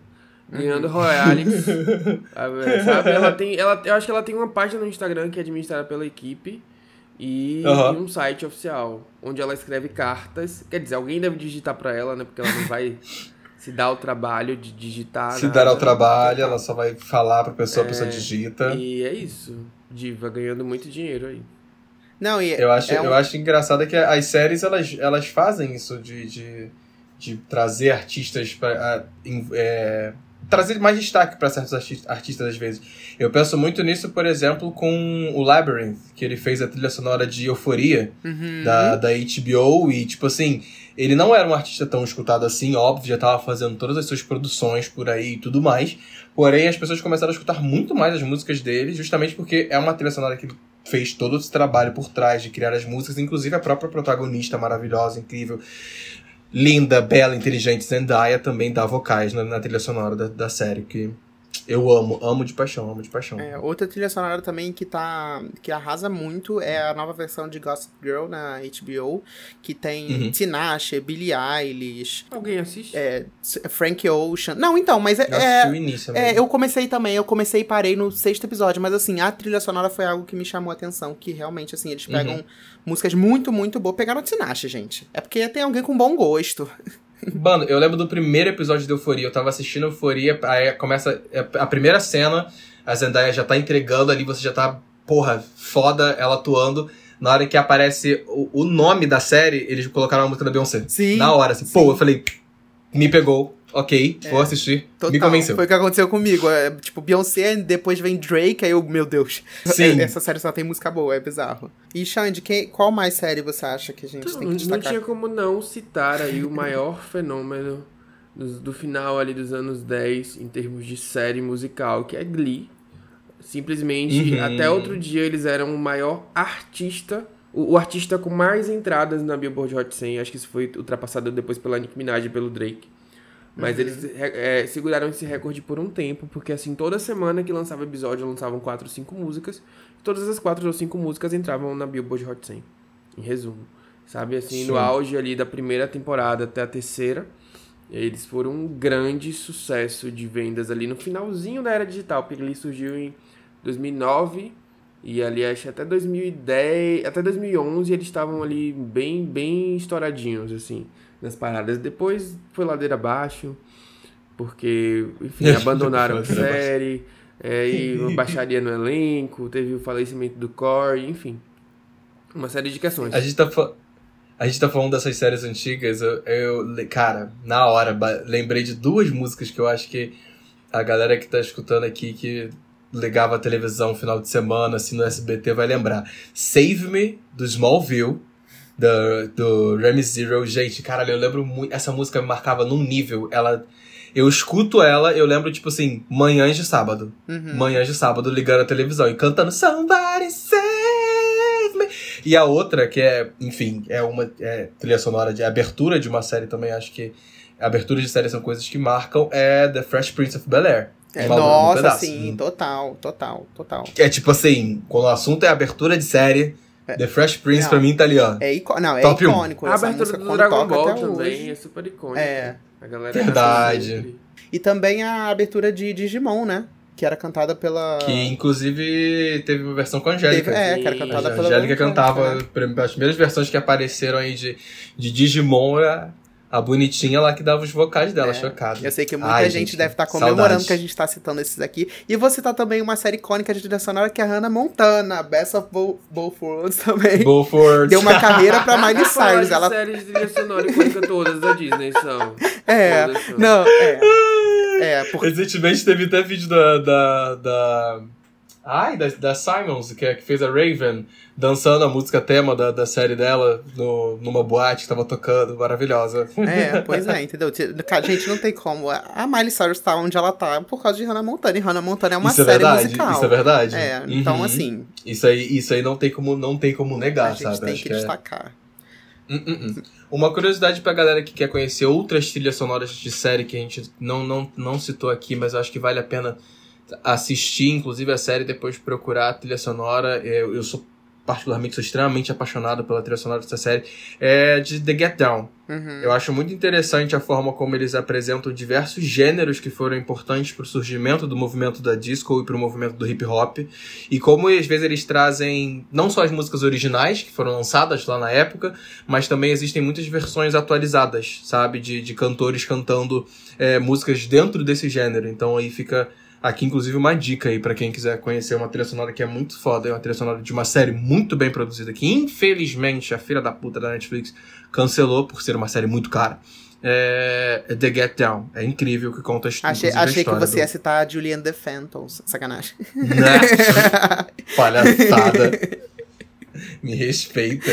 ganhando royalties. sabe? Ela tem, ela, eu acho que ela tem uma página no Instagram que é administrada pela equipe e, e um site oficial onde ela escreve cartas. Quer dizer, alguém deve digitar pra ela, né? Porque ela não vai se dar o trabalho de digitar. Se dar ao trabalho, ela só vai falar pra pessoa, a pessoa digita. E é isso. Diva ganhando muito dinheiro aí. Não, e Eu acho, é um- eu acho engraçado que as séries elas, elas fazem isso de, de, de trazer artistas para trazer mais destaque para certos arti- artistas às vezes. Eu penso muito nisso, por exemplo, com o Labyrinth, que ele fez a trilha sonora de Euforia Uhum. da, da HBO e tipo assim, ele não era um artista tão escutado assim, óbvio, já tava fazendo todas as suas produções por aí e tudo mais. Porém, as pessoas começaram a escutar muito mais as músicas dele, justamente porque é uma trilha sonora que ele fez todo esse trabalho por trás de criar as músicas, inclusive a própria protagonista maravilhosa, incrível, linda, bela, inteligente Zendaya também dá vocais na, na trilha sonora da, da série, que eu amo, amo de paixão, amo de paixão. É, outra trilha sonora também que tá que arrasa muito é a nova versão de Gossip Girl na HBO, que tem Uhum. Tinashe, Billie Eilish, Alguém assiste? é, Frank Ocean. Não, então, mas é, Eu assisti o é, início é, mesmo. eu comecei também, eu comecei e parei no sexto episódio, mas assim, a trilha sonora foi algo que me chamou a atenção, que realmente, assim, eles pegam Uhum. músicas muito, muito boas. Pegaram Tinashe, gente. É porque tem alguém com bom gosto. Mano, eu lembro do primeiro episódio de Euforia. Eu tava assistindo Euforia, aí começa a primeira cena, a Zendaya já tá entregando ali, você já tá, porra, foda ela atuando. Na hora que aparece o, o nome da série, eles colocaram a música da Beyoncé. Sim. Na hora, assim, pô, eu falei, me pegou, ok, vou assistir, Total. me convenceu. Foi o que aconteceu comigo. É, tipo, Beyoncé, depois vem Drake, aí eu, meu Deus. Sim. Essa série só tem música boa, é bizarro. E Xande, quem, qual mais série você acha que a gente Então, tem que não destacar? tinha como não citar aí o maior fenômeno do, do final ali dos anos 10 em termos de série musical, que é Glee. Simplesmente, Uhum. até outro dia eles eram o maior artista, o, o artista com mais entradas na Billboard Hot 100. Acho que isso foi ultrapassado depois pela Nicki Minaj e pelo Drake. Mas eles é, seguraram esse recorde por um tempo, porque assim, toda semana que lançava episódio, lançavam 4 ou 5 músicas. Todas as 4 ou 5 músicas entravam na Billboard Hot 100. Em resumo. Sabe, assim, Sim. no auge ali da primeira temporada até a terceira, eles foram um grande sucesso de vendas ali no finalzinho da era digital, porque ele surgiu em 2009 e ali acho que até 2010, até 2011 eles estavam ali bem bem estouradinhos assim nas paradas. Depois foi ladeira abaixo, porque enfim, abandonaram a série, é, e uma baixaria no elenco, teve o falecimento do Corey, enfim. Uma série de questões. A gente tá fa- A gente tá falando dessas séries antigas, eu, eu cara, na hora, lembrei de duas músicas que eu acho que a galera que tá escutando aqui, que ligava a televisão no final de semana, assim, no SBT, vai lembrar. Save Me, do Smallville, do, do Remy Zero. Gente, caralho, eu lembro muito, essa música me marcava num nível, ela... Eu escuto ela, eu lembro, tipo assim, manhãs de sábado. Uhum. Manhãs de sábado ligando a televisão e cantando Somebody Save Me. E a outra, que é, enfim, é uma é, trilha sonora de abertura de uma série também, acho que aberturas de série são coisas que marcam, é The Fresh Prince of Bel-Air. É, Maluco no nossa, Pedaço. sim, total, total, total. É tipo assim, quando o assunto é abertura de série, The Fresh Prince Não. pra mim tá ali, ó. É, icô- não, é Top um. icônico. A abertura música, do Dragon Ball também hoje. é super icônica. É. A galera Verdade. E também a abertura de Digimon, né? Que era cantada pela. Que inclusive teve uma versão com a Angélica. Teve- é, que era cantada A pela. Angélica Angélica, cantava, né? as primeiras versões que apareceram aí de, de Digimon, era a bonitinha lá que dava os vocais dela, É. chocado. Eu sei que muita Ai, gente, gente, deve estar comemorando saudade. que a gente tá citando esses aqui. E vou citar também uma série icônica de trilha sonora que é a Hannah Montana, Best of Bo- Both Worlds também. Beaufort. Deu uma carreira pra Miley Cyrus. Ela séries de trilha sonora icônica todas da Disney são. É, Todas são. não, é. É, porque. Recentemente teve até vídeo da. da, da... Ai, da, da Simons, que, é- que fez a Raven, dançando a música tema da, da série dela no, numa boate que tava tocando, maravilhosa. É, pois é, entendeu? Cara, gente, não tem como. A Miley Cyrus tá onde ela tá por causa de Hannah Montana. E Hannah Montana é uma isso é série verdade, musical. isso é verdade. É, então Uhum. assim, Isso aí, isso aí não tem como, não tem como negar, a gente sabe? tem Acho que é- destacar. Hum, hum. Uma curiosidade pra galera que quer conhecer outras trilhas sonoras de série que a gente não, não, não citou aqui, mas eu acho que vale a pena assistir, inclusive a série, depois procurar a trilha sonora. Eu, eu sou particularmente sou extremamente apaixonado pela trilha sonora dessa série, é de The Get Down. Uhum. Eu acho muito interessante a forma como eles apresentam diversos gêneros que foram importantes para o surgimento do movimento da disco e para o movimento do hip hop. E como às vezes eles trazem não só as músicas originais, que foram lançadas lá na época, mas também existem muitas versões atualizadas, sabe? De, de cantores cantando é, músicas dentro desse gênero. Então aí fica Aqui, inclusive, uma dica aí para quem quiser conhecer uma trilha sonora que é muito foda, é uma trilha sonora de uma série muito bem produzida, que infelizmente a filha da puta da Netflix cancelou por ser uma série muito cara. É, é The Get Down. É incrível que conta a, achei, a achei que você do... ia citar a Julianne The Phantoms. Sacanagem. Né? Palhaçada. Me respeita.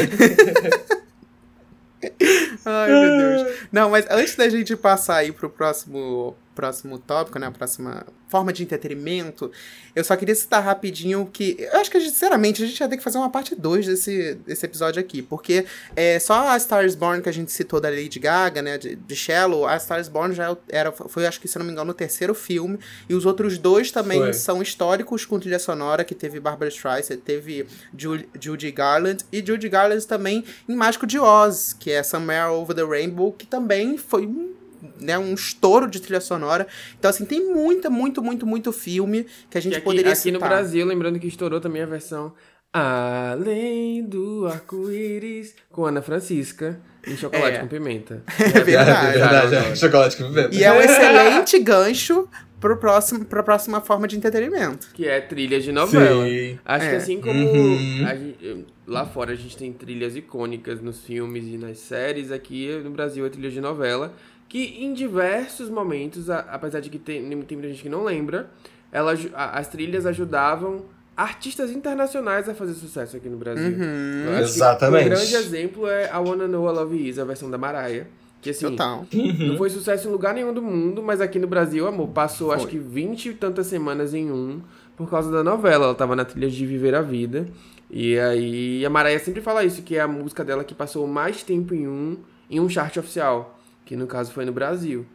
Ai, meu Deus. Não, mas antes da gente passar aí pro próximo próximo tópico, né, a próxima forma de entretenimento, eu só queria citar rapidinho que. Eu acho que, sinceramente, a gente ia ter que fazer uma parte 2 desse, desse episódio aqui. Porque é, só a Stars Born que a gente citou da Lady Gaga, né? De, de Shallow, a Stars Born já era, foi, acho que, se não me engano, o terceiro filme. E os outros dois também foi. são históricos com trilha sonora, que teve Barbara Streisand, teve Judy Garland. E Judy Garland também em Mágico de Oz, que é Somewhere Over the Rainbow, que também foi um né, um estouro de trilha sonora. Então, assim, tem muita, muito, muito, muito filme que a gente aqui, poderia aqui citar. Aqui no Brasil, lembrando que estourou também a versão Além do Arco-Íris, com Ana Francisca, em Chocolate É. com Pimenta. É verdade. É verdade, é. Chocolate com pimenta. E é um excelente gancho pro próximo, pra próxima forma de entretenimento. Que é trilha de novela. Sim. Acho É. que assim como Uhum. a gente- lá fora a gente tem trilhas icônicas nos filmes e nas séries, aqui no Brasil é trilha de novela, que em diversos momentos, a- apesar de que tem, tem muita gente que não lembra, ela, a- as trilhas ajudavam artistas internacionais a fazer sucesso aqui no Brasil. Uhum. Exatamente. Um grande exemplo é a Wanna Know I Love Is, a versão da Mariah. Que assim, Total. não foi sucesso em lugar nenhum do mundo, mas aqui no Brasil, amor, passou Foi. acho que 20 e tantas semanas em um por causa da novela. Ela tava na trilha de Viver a Vida. E aí a Mariah sempre fala isso, que é a música dela que passou mais tempo em um, em um chart oficial. Que no caso foi no Brasil.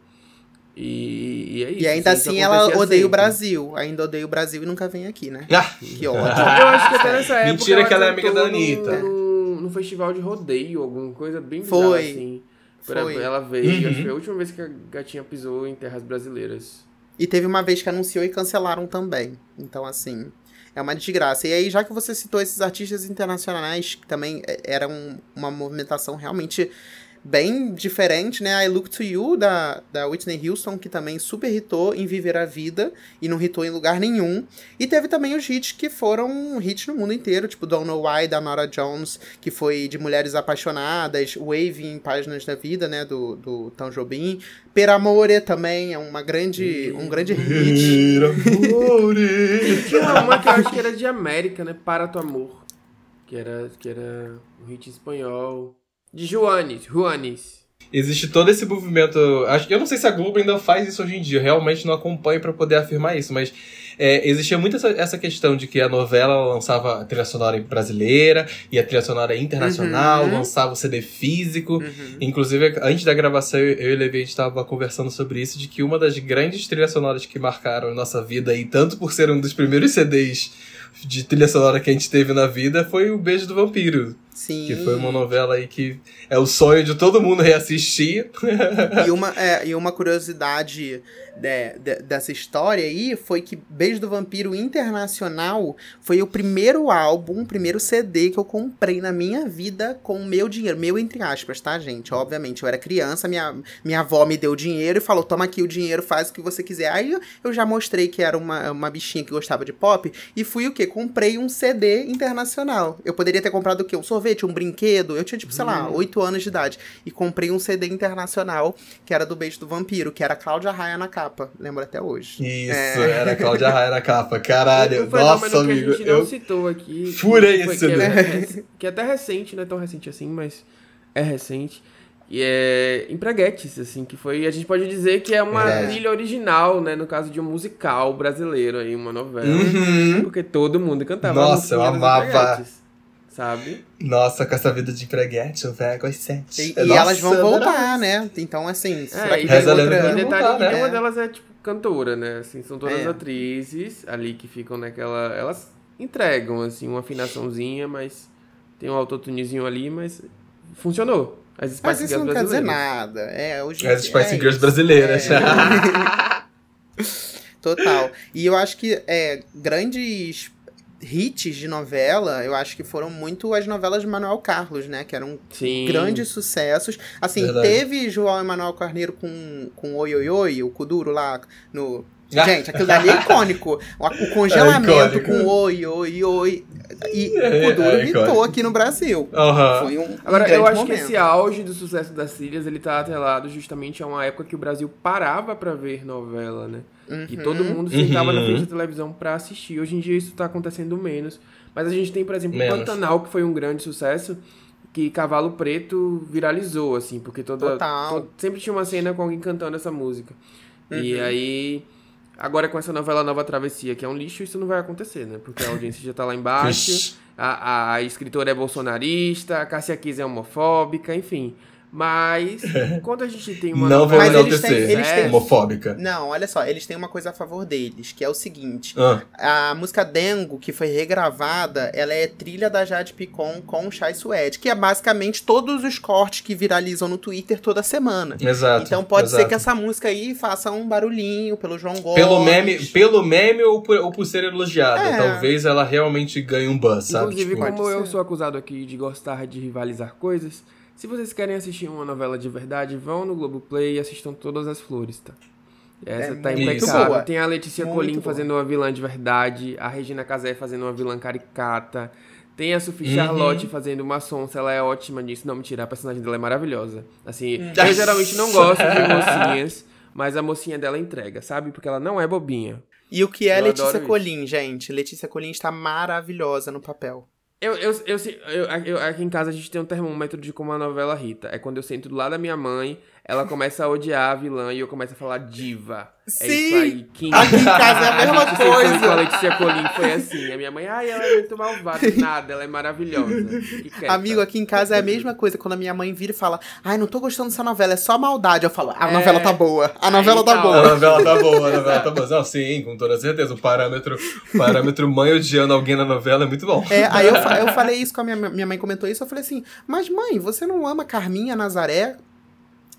E, e é isso. E ainda isso assim ela odeia o sempre. Brasil. Ainda odeia o Brasil e nunca vem aqui, né? Ah, Que ódio. Eu acho que até nessa época. Mentira que ela é amiga da Anitta. No, no, festival de rodeio, alguma coisa bem bizarra, Foi. assim. Foi. Ela veio, Uhum. acho que foi a última vez que a gatinha pisou em terras brasileiras. E teve uma vez que anunciou e cancelaram também. Então, assim, é uma desgraça. E aí, já que você citou esses artistas internacionais, que também é- era um- uma movimentação realmente bem diferente, né? I Look To You, da, da Whitney Houston, que também super hitou em Viver a Vida, e não hitou em lugar nenhum. E teve também os hits que foram hits no mundo inteiro, tipo Don't Know Why, da Nora Jones, que foi de mulheres apaixonadas, Wave em Páginas da Vida, né, do, do Tom Jobim. Per Amore também é uma grande, um grande hit. Tinha uma que eu acho que era de América, né? Para Tu Amor. Que era, que era um hit espanhol. De Juanes, Juanes. Existe todo esse movimento. Eu não sei se a Globo ainda faz isso hoje em dia. Eu realmente não acompanho pra poder afirmar isso, mas é, existia muito essa, essa questão de que a novela ela lançava a trilha sonora brasileira e a trilha sonora internacional, Uhum. lançava o CD físico. Uhum. Inclusive, antes da gravação, eu e o Levi, a gente estava conversando sobre isso, de que uma das grandes trilhas sonoras que marcaram a nossa vida, e tanto por ser um dos primeiros CDs de trilha sonora que a gente teve na vida, foi o Beijo do Vampiro. Sim. Que foi uma novela aí que é o sonho de todo mundo reassistir. E uma, é, e uma curiosidade de- de- dessa história aí foi que Beijo do Vampiro Internacional foi o primeiro álbum, o primeiro CD que eu comprei na minha vida com o meu dinheiro. Meu, entre aspas, tá, gente? Obviamente, eu era criança, minha, minha avó me deu dinheiro e falou: toma aqui o dinheiro, faz o que você quiser. Aí eu- eu já mostrei que era uma, uma bichinha que gostava de pop e fui o quê? Comprei um CD internacional. Eu poderia ter comprado o quê? Um sorvete, um brinquedo. Eu tinha, tipo, sei lá, 8 anos de idade. E comprei um CD internacional que era do Beijo do Vampiro, que era Cláudia Raia na capa. Lembro até hoje. Isso, era a Cláudia Raia na capa. Caralho, Um nossa, que amigo. a gente não Eu... citou aqui. Furei que esse que é, CD. que é até recente, não é tão recente assim, mas é recente. E é Empreguetes, assim, que foi. A gente pode dizer que é uma Verdade. trilha original, né? No caso de um musical brasileiro aí, uma novela. Uhum. Porque todo mundo cantava. Nossa, eu amava. Empreguetes, Sabe? Nossa, com essa vida de empreguete, eu pego às sete. E, e Nossa, elas vão voltar, né? Então, assim, será É, que e tem outra... E detalhe voltar, que né? nenhuma delas é, tipo, cantora, né? Assim, são todas É. atrizes ali que ficam naquela. Elas entregam, assim, uma afinaçãozinha, mas tem um autotunezinho ali, mas funcionou. As Spice mas isso Girls não quer dizer nada. É, hoje As Spice é Girls isso. brasileiras. É. Total. E eu acho que é, grandes hits de novela, eu acho que foram muito as novelas de Manuel Carlos, né? Que eram Sim. grandes sucessos. Assim, Verdade. teve João Emanuel Carneiro com, com Oi Oi Oi, o Kuduro lá no. Gente, aquilo dali é icônico. O congelamento é com oi, oi, oi. E é, o Kuduro é, hitou aqui no Brasil. Uhum. Foi um, Agora, um eu acho momento. que esse auge do sucesso das trilhas, ele tá atrelado justamente a uma época que o Brasil parava para ver novela, né? Uhum. E todo mundo sentava uhum. na frente da televisão para assistir. Hoje em dia isso tá acontecendo menos. Mas a gente tem, por exemplo, o Pantanal, que foi um grande sucesso, que Cavalo Preto viralizou, assim, porque toda, toda sempre tinha uma cena com alguém cantando essa música. Uhum. E aí, agora com essa novela Nova Travessia, que é um lixo, isso não vai acontecer, né? Porque a audiência já tá lá embaixo, a, a, a escritora é bolsonarista, a Cássia Kiss é homofóbica, enfim. Mas, quando a gente tem uma. Não vou enaltecer, eles têm, eles têm, homofóbica. Não, olha só, eles têm uma coisa a favor deles, que é o seguinte: ah. a música Dengo, que foi regravada, ela é trilha da Jade Picon com o Chai Suede, que é basicamente todos os cortes que viralizam no Twitter toda semana. Exato. Então pode exato. ser que essa música aí faça um barulhinho pelo João Gomes. Pelo meme, pelo meme ou por, ou por ser elogiada. É. Talvez ela realmente ganhe um buzz, sabe? Inclusive, tipo, como eu sou acusado aqui de gostar de rivalizar coisas. Se vocês querem assistir uma novela de verdade, vão no Globoplay e assistam Todas as Flores, tá? Essa é tá impecável. Tem a Letícia Colim fazendo uma vilã de verdade, a Regina Casé fazendo uma vilã caricata. Tem a Sophie uhum. Charlotte fazendo uma sonsa, ela é ótima nisso. Não, mentira, a personagem dela é maravilhosa. Assim, hum. eu geralmente não gosto de mocinhas, mas a mocinha dela entrega, sabe? Porque ela não é bobinha. E o que é eu Letícia Colim, gente? Letícia Colim está maravilhosa no papel. Eu, eu, eu, eu, aqui em casa a gente tem um termômetro de como a novela Rita. É quando eu sento do lado da minha mãe, ela começa a odiar a vilã e eu começo a falar diva. Sim! É isso aí. Kim. Aqui em casa é a mesma a coisa. Com a Letícia Colim foi assim. A minha mãe, ai, ela é muito malvada. Nada, ela é maravilhosa. Amigo, aqui em casa é a mesma coisa. Quando a minha mãe vira e fala, ai, não tô gostando dessa novela, é só maldade. Eu falo, a é... novela tá boa. A novela tá, tá boa. A novela tá boa, a novela tá boa. Não, sim, com toda certeza. O parâmetro, o parâmetro mãe odiando alguém na novela é muito bom. É, aí eu, eu falei isso com a minha, minha mãe, comentou isso. Eu falei assim, mas mãe, você não ama Carminha Nazaré?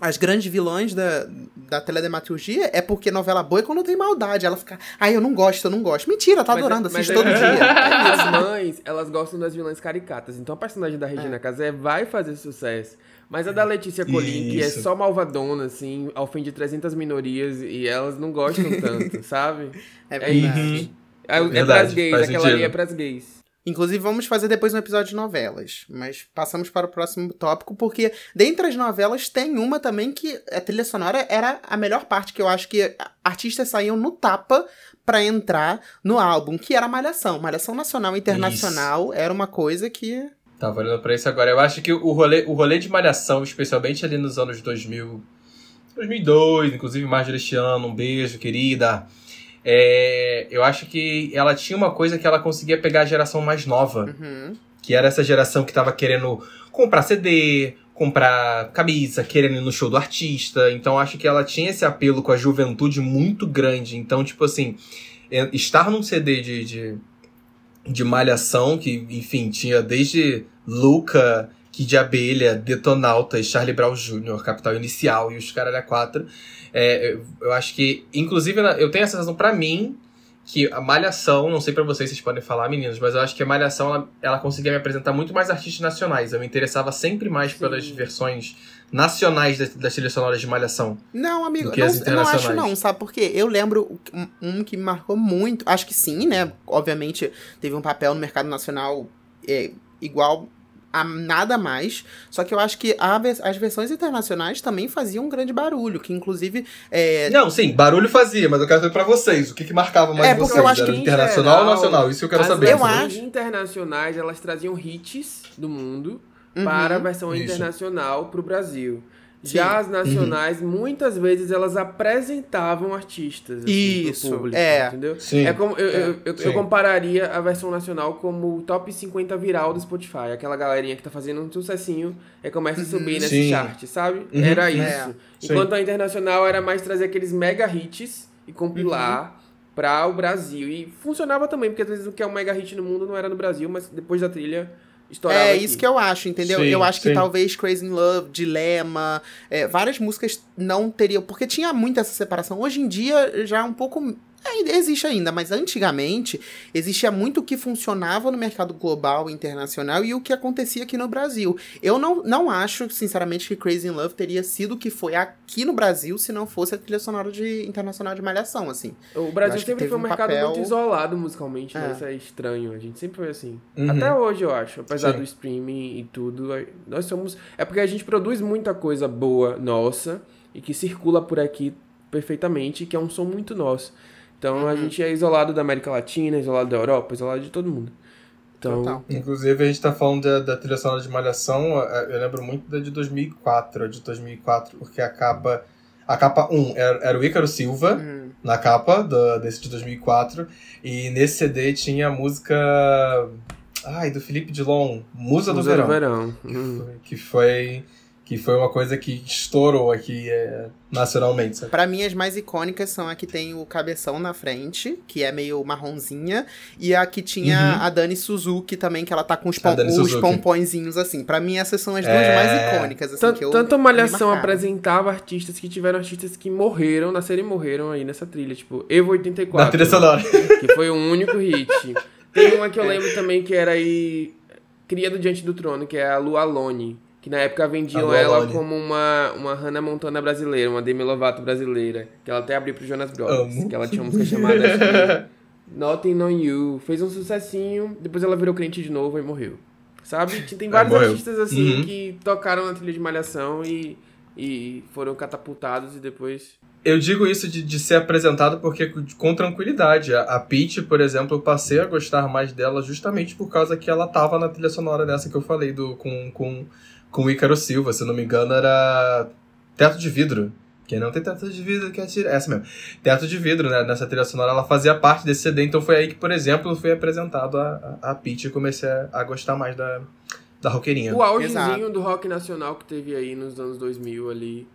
As grandes vilões da, da teledramaturgia é porque novela boa é quando tem maldade. Ela fica, ai, eu não gosto, eu não gosto. Mentira, tá mas, é- adorando, assiste é todo é, dia. As mães, elas gostam das vilãs caricatas. Então a personagem da Regina é. Casé vai fazer sucesso. Mas a da Letícia Colim, que é só malvadona, assim, ofende 300 minorias e elas não gostam tanto, sabe? É, é isso. É, é verdade, pras gays, aquela sentido. ali é pras gays. Inclusive, vamos fazer depois um episódio de novelas. Mas passamos para o próximo tópico, porque dentre as novelas tem uma também que a trilha sonora era a melhor parte, que eu acho que artistas saíam no tapa para entrar no álbum, que era Malhação. Malhação Nacional e Internacional isso. era uma coisa que. Tava olhando pra isso agora. Eu acho que o rolê, o rolê de Malhação, especialmente ali nos anos 2000, 2002, inclusive Marjorie este ano, um beijo, querida. É, eu acho que ela tinha uma coisa que ela conseguia pegar a geração mais nova. Uhum. Que era essa geração que tava querendo comprar CD, comprar camisa, querendo ir no show do artista. Então acho que ela tinha esse apelo com a juventude muito grande. Então, tipo assim, é, estar num CD de, de, de malhação, que, enfim, tinha desde Luca, Kid de Abelha, Detonautas, Charlie Brown Jr., Capital Inicial e os Caralho a 4 é, eu acho que, inclusive, eu tenho a sensação para mim que a Malhação, não sei para vocês, vocês podem falar, meninos, mas eu acho que a Malhação ela, ela conseguia me apresentar muito mais artistas nacionais. Eu me interessava sempre mais Sim. pelas versões nacionais das, das trilhas sonoras de Malhação. Não, amigo, não, eu não acho não, sabe por quê? Eu lembro um, um, que me marcou muito, acho que sim, né? Obviamente teve um papel no mercado nacional é, igual a nada mais. Só que eu acho que a, as versões internacionais também faziam um grande barulho, que inclusive. É... Não, sim, barulho fazia, mas eu quero saber pra vocês, o que, que marcava mais é, vocês? Eu acho Era que internacional geral, ou nacional? Isso eu quero saber. Eu acho. internacionais, elas traziam hits do mundo uhum, para a versão isso. internacional pro Brasil. Sim. Já as nacionais, uhum. muitas vezes elas apresentavam artistas assim, Isso, público, é. entendeu? Sim. É como eu, é. eu, eu, eu, compararia a versão nacional como o top 50 viral do Spotify, aquela galerinha que tá fazendo um sucessinho e começa a subir uhum. nesse chart, sabe? Uhum. Era isso. É. Enquanto Sim. a internacional era mais trazer aqueles mega hits e compilar para o Brasil. E funcionava também, porque às vezes o que é um mega hit no mundo não era no Brasil, mas depois da trilha estourava É aqui. isso que eu acho, entendeu? Sim, eu acho que sim. talvez Crazy in Love, Dilema, é, várias músicas não teriam. Porque tinha muito essa separação. Hoje em dia já é um pouco. É, existe ainda, mas antigamente existia muito o que funcionava no mercado global e internacional e o que acontecia aqui no Brasil. Eu não, não acho, sinceramente, que Crazy in Love teria sido o que foi aqui no Brasil se não fosse a trilha sonora de, internacional de Malhação, assim. O Brasil sempre foi um um mercado papel- muito isolado musicalmente, né? É. Isso é estranho. A gente sempre foi assim. Uhum. Até hoje, eu acho. Apesar Sim. do streaming e tudo. Nós somos. É porque a gente produz muita coisa boa nossa e que circula por aqui perfeitamente, que é um som muito nosso. Então Uhum. a gente é isolado da América Latina, isolado da Europa, isolado de todo mundo. Então, Total. Inclusive, a gente tá falando da, da trilha sonora de Malhação, eu lembro muito da de 2004, a de 2004, porque a capa... A capa 1 era, era o Ícaro Silva, Hum. na capa do, desse de 2004, e nesse CD tinha a música... Ai, do Felipe Dilon, Musa do Musa do Verão. verão. Hum. Que foi, que foi uma coisa que estourou aqui eh, nacionalmente? Pra mim, as mais icônicas são a que tem o cabeção na frente, que é meio marronzinha, e a que tinha Uhum. a Dani Suzuki também, que ela tá com os, pom os Suzuki. pompõezinhos assim. Pra mim, essas são as duas É. mais icônicas, assim, que eu. Tanto Malhação apresentava artistas que tiveram artistas que morreram, nasceram e morreram aí nessa trilha. Tipo, Evo 84. Na trilha sonora. que foi o único hit. Tem uma que eu lembro também que era aí Cria do Diante do Trono, que é a Lu Alone, que na época vendiam ela Alone. como uma, uma Hannah Montana brasileira, uma Demi Lovato brasileira, que ela até abriu pro Jonas Brothers, Amo. que ela tinha uma música chamada que, Nothing on You, fez um sucessinho, depois ela virou crente de novo e morreu. Sabe? Tem vários morreu. artistas assim Uhum. que tocaram na trilha de Malhação e, e foram catapultados e depois Eu digo isso de, de ser apresentado porque com tranquilidade. A, a Peach, por exemplo, eu passei a gostar mais dela justamente por causa que ela tava na trilha sonora dessa que eu falei do, com, com, com o Ícaro Silva. Se eu não me engano, era Teto de Vidro. Quem não tem teto de vidro que atira. Essa mesmo. Teto de vidro, né? Nessa trilha sonora, ela fazia parte desse CD. Então foi aí que, por exemplo, foi apresentado a, a, a Peach e comecei a, a gostar mais da, da roqueirinha. O augezinho do rock nacional que teve aí nos anos 2000 ali.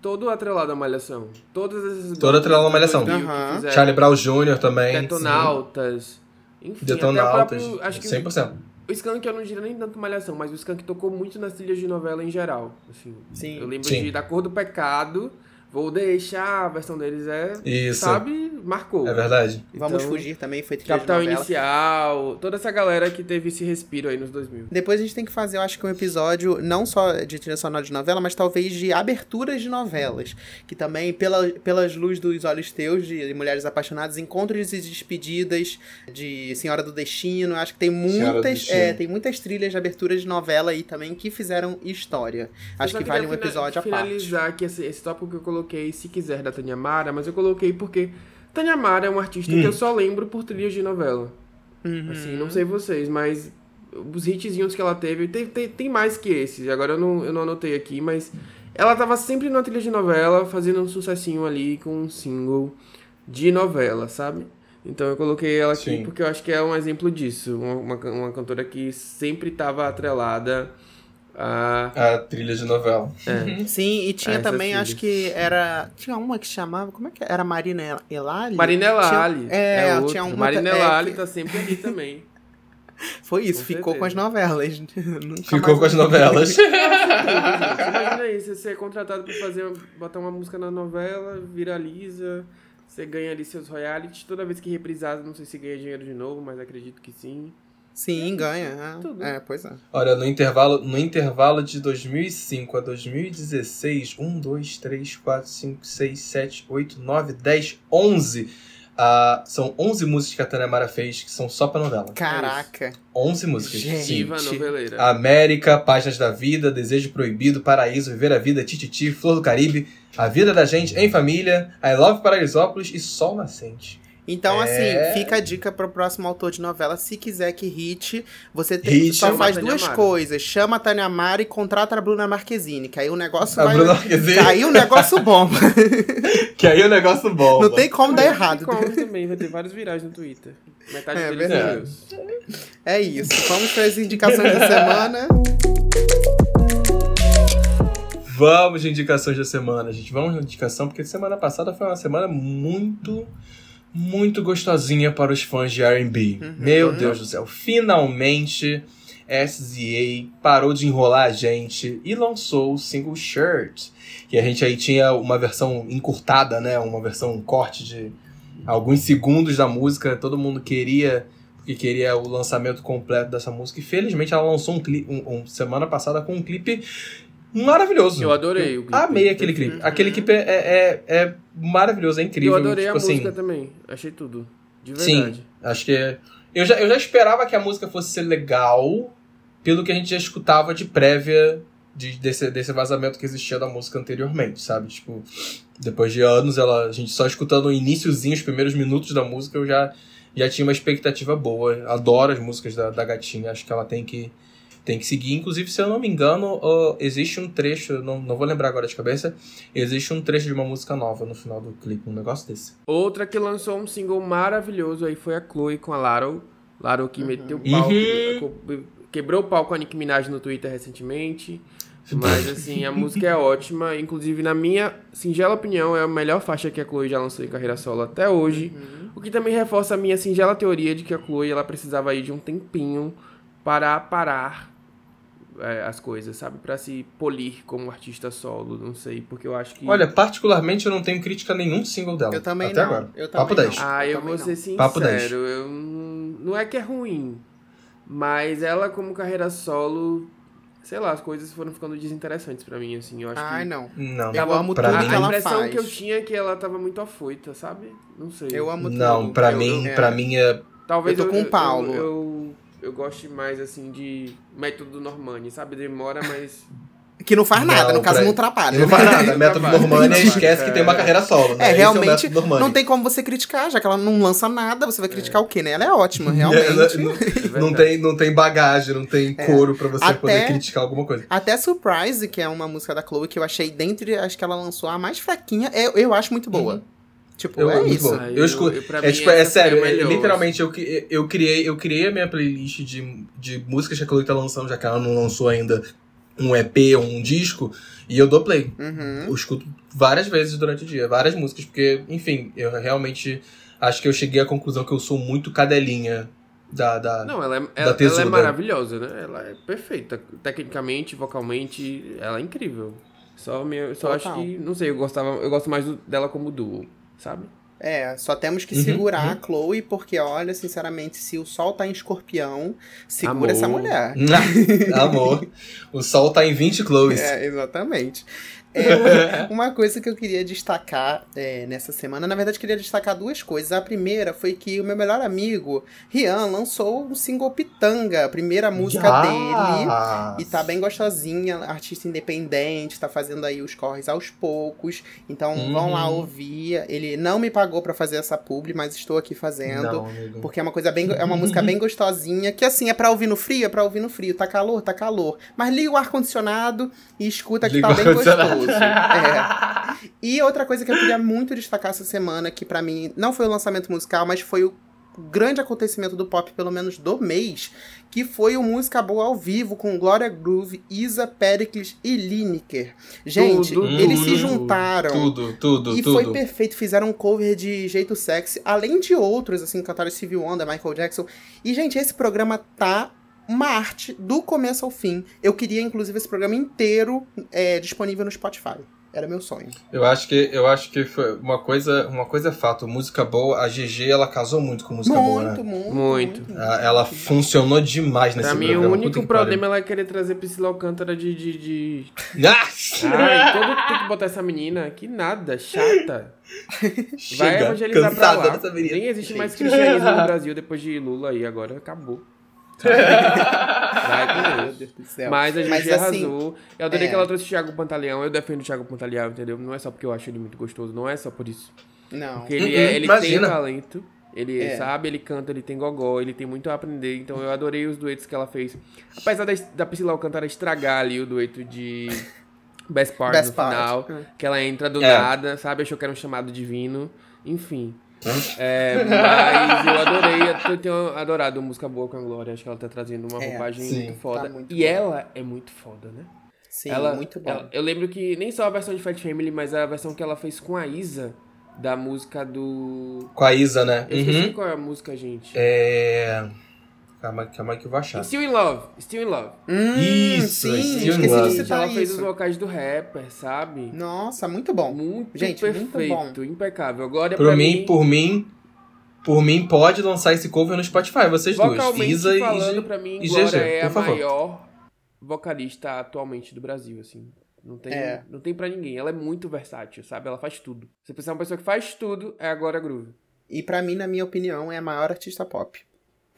Todo atrelado à Malhação. Todas essas Todo atrelado à Malhação. 2000 que Aham. fizeram Charlie Brown Jr. também. sim. Detonautas. Enfim, Detonautas. próprio, acho que 100%. O Skank eu não diria nem tanto Malhação, mas o Skank tocou muito nas trilhas de novela em geral. Assim, Sim. Eu lembro Sim. de Da Cor do Pecado, Vou Deixar, a versão deles é, Isso. sabe, marcou. É verdade. Vamos Então, fugir também, foi trilha Capital. Inicial, toda essa galera que teve esse respiro aí nos 2000. Depois a gente tem que fazer, eu acho que um episódio não só de trilha sonora de novela, mas talvez de aberturas de novelas. Que também, pela, pelas luzes dos olhos teus, de Mulheres Apaixonadas, encontros e despedidas de Senhora do Destino. Acho que tem muitas, é, tem muitas trilhas de abertura de novela aí também que fizeram história. Acho que vale um episódio à parte. finalizar aqui esse, esse tópico que eu coloquei, se quiser, da Tânia Mara, mas eu coloquei porque Tânia Mara é uma artista que eu só lembro por trilhas de novela. Uhum. Assim, não sei vocês, mas os hitzinhos que ela teve, tem, tem, tem mais que esses. Agora eu não, eu não anotei aqui, mas ela tava sempre numa trilha de novela, fazendo um sucessinho ali com um single de novela, sabe? Então eu coloquei ela aqui Sim. porque eu acho que é um exemplo disso. Uma, uma, uma cantora que sempre tava atrelada a. A trilha de novela. É. Sim, e tinha Ah, também, acho que era. Tinha uma que chamava. Como é que era? Marina Elali? Marinela Tinha- Ali. É, outra. tinha uma. Marinela é, Ali que- tá sempre ali também. Foi isso, Com ficou com as certeza. novelas. Nunca Ficou mais- com as novelas. Você Imagina aí, você ser contratado pra fazer, botar uma música na novela, viraliza, você ganha ali seus royalties, toda vez que reprisar, não sei se ganha dinheiro de novo, mas acredito que sim. Sim, ganha. Tudo. É, é, pois é. Olha, no intervalo, no intervalo de 2005 a 2016, 1, 2, 3, 4, 5, 6, 7, 8, 9, 10, 11. ah, são 11 músicas que a Tânia Mara fez que são só pra novela. Caraca. 11 músicas. Gente. Sim. Diva noveleira. América, Páginas da Vida, Desejo Proibido, Paraíso, Viver a Vida, Tititi, Flor do Caribe, A Vida da Gente em Família, I Love Paraisópolis e Sol Nascente. Então, É. assim, fica a dica pro próximo autor de novela. Se quiser que hit, você tem, Hit. só faz duas Mara. coisas. Chama a Tânia Mara e contrata a Bruna Marquezine. Que aí o negócio A vai. Bruna Marquezine. Que aí o negócio bom. Que aí o negócio bom. Não tem como dar errado. Como também, vai ter vários virais no Twitter. Metade É deles meus. É isso. Vamos para as indicações da semana. Vamos de indicações da semana, gente. Vamos de indicação, porque semana passada foi uma semana muito, muito gostosinha para os fãs de R&B. Uhum. Meu Deus do céu, finalmente SZA parou de enrolar a gente e lançou o single Shirt, que a gente aí tinha uma versão encurtada, né, uma versão um corte de alguns segundos da música, todo mundo queria porque queria o lançamento completo dessa música e felizmente ela lançou um clipe um, um, semana passada com um clipe maravilhoso. Eu adorei o clipe. Amei aquele clipe. Uhum. Aquele clipe é, é, é maravilhoso, é incrível. Eu adorei tipo a assim, música também. Achei tudo. De Sim, verdade. acho que é- eu já, eu já esperava que a música fosse ser legal pelo que a gente já escutava de prévia de, desse, desse vazamento que existia da música anteriormente, sabe? Tipo, depois de anos, ela, a gente só escutando o iníciozinho, os primeiros minutos da música, eu já, já tinha uma expectativa boa. Adoro as músicas da, da gatinha, acho que ela tem que, tem que seguir. Inclusive, se eu não me engano, ó, existe um trecho, não, não vou lembrar agora de cabeça, existe um trecho de uma música nova no final do clipe, um negócio desse. Outra que lançou um single maravilhoso aí foi a Chloe com a Laro. Laro que meteu o pau. Uhum. que- Quebrou o pau com a Nicki Minaj no Twitter recentemente. Mas assim, a música é ótima. Inclusive, na minha singela opinião, é a melhor faixa que a Chloe já lançou em carreira solo até hoje. O que também reforça a minha singela teoria de que a Chloe ela precisava aí de um tempinho para parar é, as coisas, sabe? Pra se polir como artista solo, não sei. Porque eu acho que. Olha, particularmente eu não tenho crítica a nenhum single dela. Eu também até não. Agora. Eu também Papo não. 10. Ah, eu também vou ser sincero. Papo 10. Eu, não- não é que é ruim, mas ela como carreira solo, sei lá, as coisas foram ficando desinteressantes pra mim, assim. Eu acho Ai, que não. Não. Eu amo pra tudo mim- que a ela impressão faz. que eu tinha é que ela tava muito afoita, sabe? Não sei. Eu amo Não, tudo. pra Eu- mim, eu- pra mim é. Talvez eu tô com o Paulo. Eu, eu, goste mais assim de método Normani, sabe? Demora, mas Que não faz nada, Não, no caso pra- não atrapalha. Não faz nada. Método. Normani esquece que tem uma carreira solo, né? É, Esse realmente, o método Normani. não tem como você criticar, já que ela não lança nada, você vai criticar o quê, né? Ela é ótima, realmente. É, não, não tem, não tem bagagem, não tem couro pra você Até- poder criticar alguma coisa. Até Surprise, que é uma música da Chloe que eu achei dentre as que ela lançou a mais fraquinha, eu, eu acho muito boa. Tipo, Eu- é isso. bom. Ah, Eu eu- escuto. eu- É, tipo, é a sério, é- literalmente eu, que- eu, criei, eu criei a minha playlist de, de músicas que a Chloe tá lançando, já que ela não lançou ainda um EP ou um disco, e eu dou play. Uhum. Eu escuto várias vezes durante o dia, várias músicas, porque, enfim, eu realmente acho que eu cheguei à conclusão que eu sou muito cadelinha da. da Não, ela é, ela, ela é maravilhosa, né? Ela é perfeita. Tecnicamente, vocalmente, ela é incrível. Só, me, só acho que, não sei, eu gostava, eu gosto mais do- dela como duo, sabe? É, só temos que Uhum, segurar uhum. a Chloe, porque olha, sinceramente, se o sol tá em escorpião, segura Amor. essa mulher. Amor. O sol tá em 20 close. É, exatamente. É, uma coisa que eu queria destacar é, nessa semana, na verdade, queria destacar duas coisas. A primeira foi que o meu melhor amigo, Rian, lançou um single Pitanga, a primeira música dele. E tá bem gostosinha, artista independente, tá fazendo aí os corres aos poucos. Então vão lá Uhum. ouvir. Ele não me pagou pra fazer essa publi, mas estou aqui fazendo. Não. Porque é uma coisa bem, é uma música bem gostosinha, que assim, é pra ouvir no frio, é pra ouvir no frio, tá calor, tá calor. Mas liga o ar-condicionado e escuta que tá bem ar-condicionado. Gostoso. É. E outra coisa que eu queria muito destacar essa semana, que pra mim não foi o lançamento musical, mas foi o grande acontecimento do pop, pelo menos do mês, que foi o Música Boa ao vivo com Gloria Groove, Isa, Pericles e Lineker. Gente, Tudo, eles se tudo, juntaram. Tudo, tudo, E tudo. foi perfeito, fizeram um cover de jeito sexy, além de outros, assim, cantaram Stevie Wonder, Michael Jackson. E, gente, esse programa tá uma arte do começo ao fim. Eu queria, inclusive, esse programa inteiro é, disponível no Spotify. Era meu sonho. Eu acho que eu acho que foi uma coisa, uma coisa é fato, música boa, a GG ela casou muito com música boa, Muito, né? muito, Muito. A- Ela funcionou demais nesse pra mim, programa. o puta único que problema é ela querer trazer Priscila Alcântara de... de, de... Ai, todo tem que botar essa menina. Que nada, chata. Vai Chega, evangelizar pra lá. Nem existe mais cristianismo no Brasil depois de Lula aí, agora acabou. Vai Meu Deus. Do céu. Mas a gente Mas, assim, arrasou. Eu adorei é. que ela trouxe o Thiago Pantaleão. Eu defendo o Thiago Pantaleão, entendeu? Não é só porque eu acho ele muito gostoso, não é só por isso. Não. Porque ele, é, ele tem talento, ele É. sabe, ele canta, ele tem gogó, ele tem muito a aprender. Então eu adorei os duetos que ela fez. Apesar da, da Priscila Alcântara estragar ali o dueto de Best Part Best no Part. final, Hum. que ela entra do É. nada, sabe? Achou que era um chamado divino. Enfim. É, mas eu adorei, eu tenho adorado música boa com a Glória. Acho que ela tá trazendo uma É, roupagem sim. muito foda. Tá muito e boa. ela é muito foda, né? Sim, ela, muito bom. ela- eu lembro que nem só a versão de Fat Family, mas a versão que ela fez com a Isa da música do. Com a Isa, né? Eu esqueci Uhum. qual é a música, gente. É. Calma, calma aí que eu vou achar. Still in Love. Still in Love. Hum, Isso, sim, Still in esqueci Love. de citar ela fez os vocais do rapper, sabe? Nossa, muito bom. Muito Gente, muito perfeito, impecável. Agora Por pra mim, por mim, por mim, pode lançar esse cover no Spotify, vocês duas. vocalmente Isa e, falando, pra mim, e Glória GG, é a por favor. maior vocalista atualmente do Brasil, assim. Não tem, É. não tem pra ninguém. Ela é muito versátil, sabe? Ela faz tudo. Se você é uma pessoa que faz tudo, é a Glória Groove. E pra mim, na minha opinião, é a maior artista pop.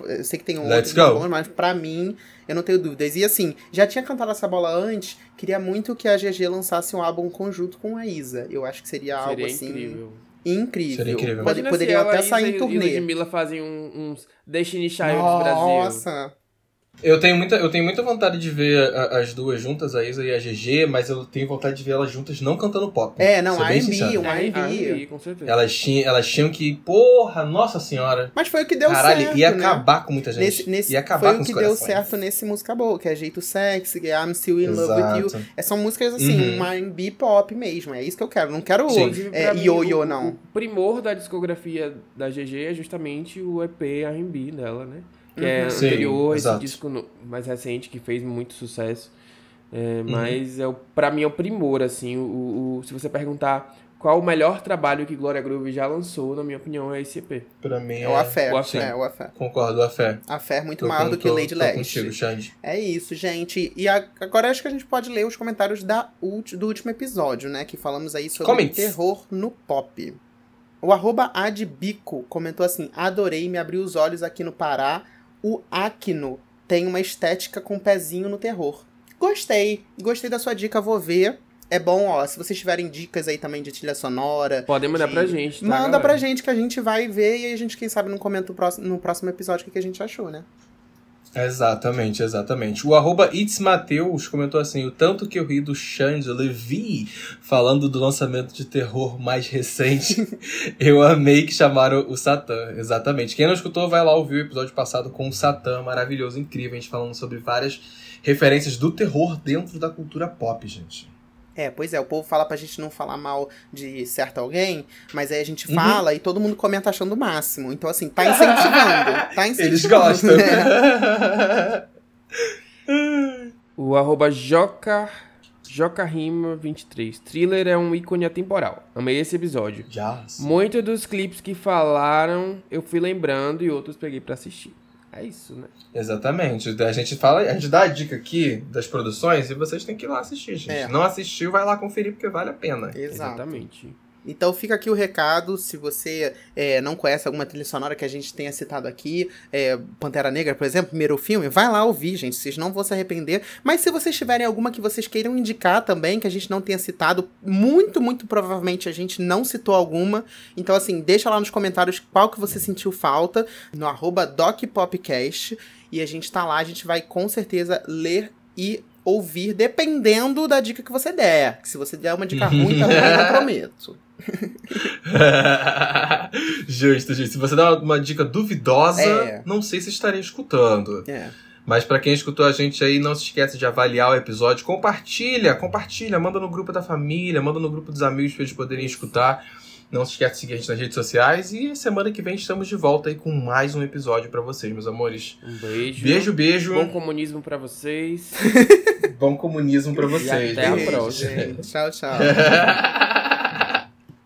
Eu sei que tem Let's outros go. bons, mas pra mim, eu não tenho dúvidas. E assim, já tinha cantado essa bola antes, queria muito que a GG lançasse um álbum conjunto com a Isa. Eu acho que seria, algo Seria assim incrível. incrível. Seria incrível. Pode- poderiam até sair em Isa- e turnê. Ludmilla fazem um- uns Destiny Child do Brasil. Nossa! Eu tenho muita, eu tenho muita vontade de ver a- as duas juntas, a Isa e a GG, mas eu tenho vontade de ver elas juntas não cantando pop. É, não, R&B, um É, R&B. Com certeza. Elas tinham, elas tinham que. Porra, nossa senhora. Mas foi o que deu Caralho, certo, ia né? acabar com muita gente. Nesse, nesse, ia acabar foi com o que deu corações. certo nesse Música Boa, que é Jeito Sexy, que é I'm Still in Love with You. Exato. É, são músicas assim, Uhum. um R&B pop mesmo. É isso que eu quero. Não quero é, o- não. O primor da discografia da GG é justamente o EP R&B dela, né? Que é Uhum. Sim, anterior a esse exato. disco mais recente, que fez muito sucesso. É, Uhum. mas é o, pra mim é o primor, assim. O, o- se você perguntar qual o melhor trabalho que Gloria Groove já lançou, na minha opinião, é esse EP. Pra mim É o Afé. o Afé. É, o Afé. Concordo, a fé. A fé é muito Tô maior com- do que tô- Lady Leste. contigo, Xande. É isso, gente. E a- agora acho que a gente pode ler os comentários da ulti- do último episódio, né? Que falamos aí sobre Comments. terror no pop. O arroba Adbico comentou assim: adorei, me abriu os olhos aqui no Pará. O Aquino tem uma estética com pezinho no terror. Gostei. Gostei da sua dica, vou ver. É bom, ó, se vocês tiverem dicas aí também de trilha sonora, Podem mandar de- pra gente, tá, manda galera? pra gente que a gente vai ver e aí a gente, quem sabe, não comenta no próximo, no próximo episódio o que a gente achou, né? Exatamente, exatamente. O arroba Mateus comentou assim: o tanto que eu ri do Xande Levi falando do lançamento de terror mais recente. eu amei que chamaram o Satã. Exatamente. Quem não escutou, vai lá ouvir o episódio passado com o Satã, maravilhoso, incrível. A gente falando sobre várias referências do terror dentro da cultura pop, gente. É, pois é, o povo fala pra gente não falar mal de certo alguém, mas aí a gente Uhum. fala e todo mundo comenta achando o máximo. Então, assim, tá incentivando. Tá incentivando. Eles gostam. É. O arroba Joca, JocaRima23. Thriller é um ícone atemporal. Amei esse episódio. Yes. Muitos dos clipes que falaram, eu fui lembrando e outros peguei pra assistir. É isso, né? Exatamente. A gente fala, a gente dá a dica aqui das produções e vocês têm que ir lá assistir, gente. É. Não assistiu, vai lá conferir porque vale a pena. Exato. Exatamente. Então fica aqui o recado, se você é, não conhece alguma trilha sonora que a gente tenha citado aqui, é, Pantera Negra, por exemplo, primeiro filme, vai lá ouvir, gente, vocês não vão se arrepender. Mas se vocês tiverem alguma que vocês queiram indicar também, que a gente não tenha citado, muito, muito provavelmente a gente não citou alguma. Então assim, deixa lá nos comentários qual que você sentiu falta, no arroba DocPopcast, e a gente tá lá, a gente vai com certeza ler e ouvir, dependendo da dica que você der. Que se você der uma dica ruim também, eu não prometo. justo, justo. Se você dá uma, dica duvidosa, É. não sei se estaria escutando. É. Mas pra quem escutou a gente aí, não se esquece de avaliar o episódio. Compartilha, compartilha, manda no grupo da família, manda no grupo dos amigos pra eles poderem escutar. Não se esquece de seguir a gente nas redes sociais. E semana que vem estamos de volta aí com mais um episódio pra vocês, meus amores. Um beijo. Beijo, beijo. Bom comunismo pra vocês. Bom comunismo pra vocês. até a né? próxima. Gente, tchau, tchau.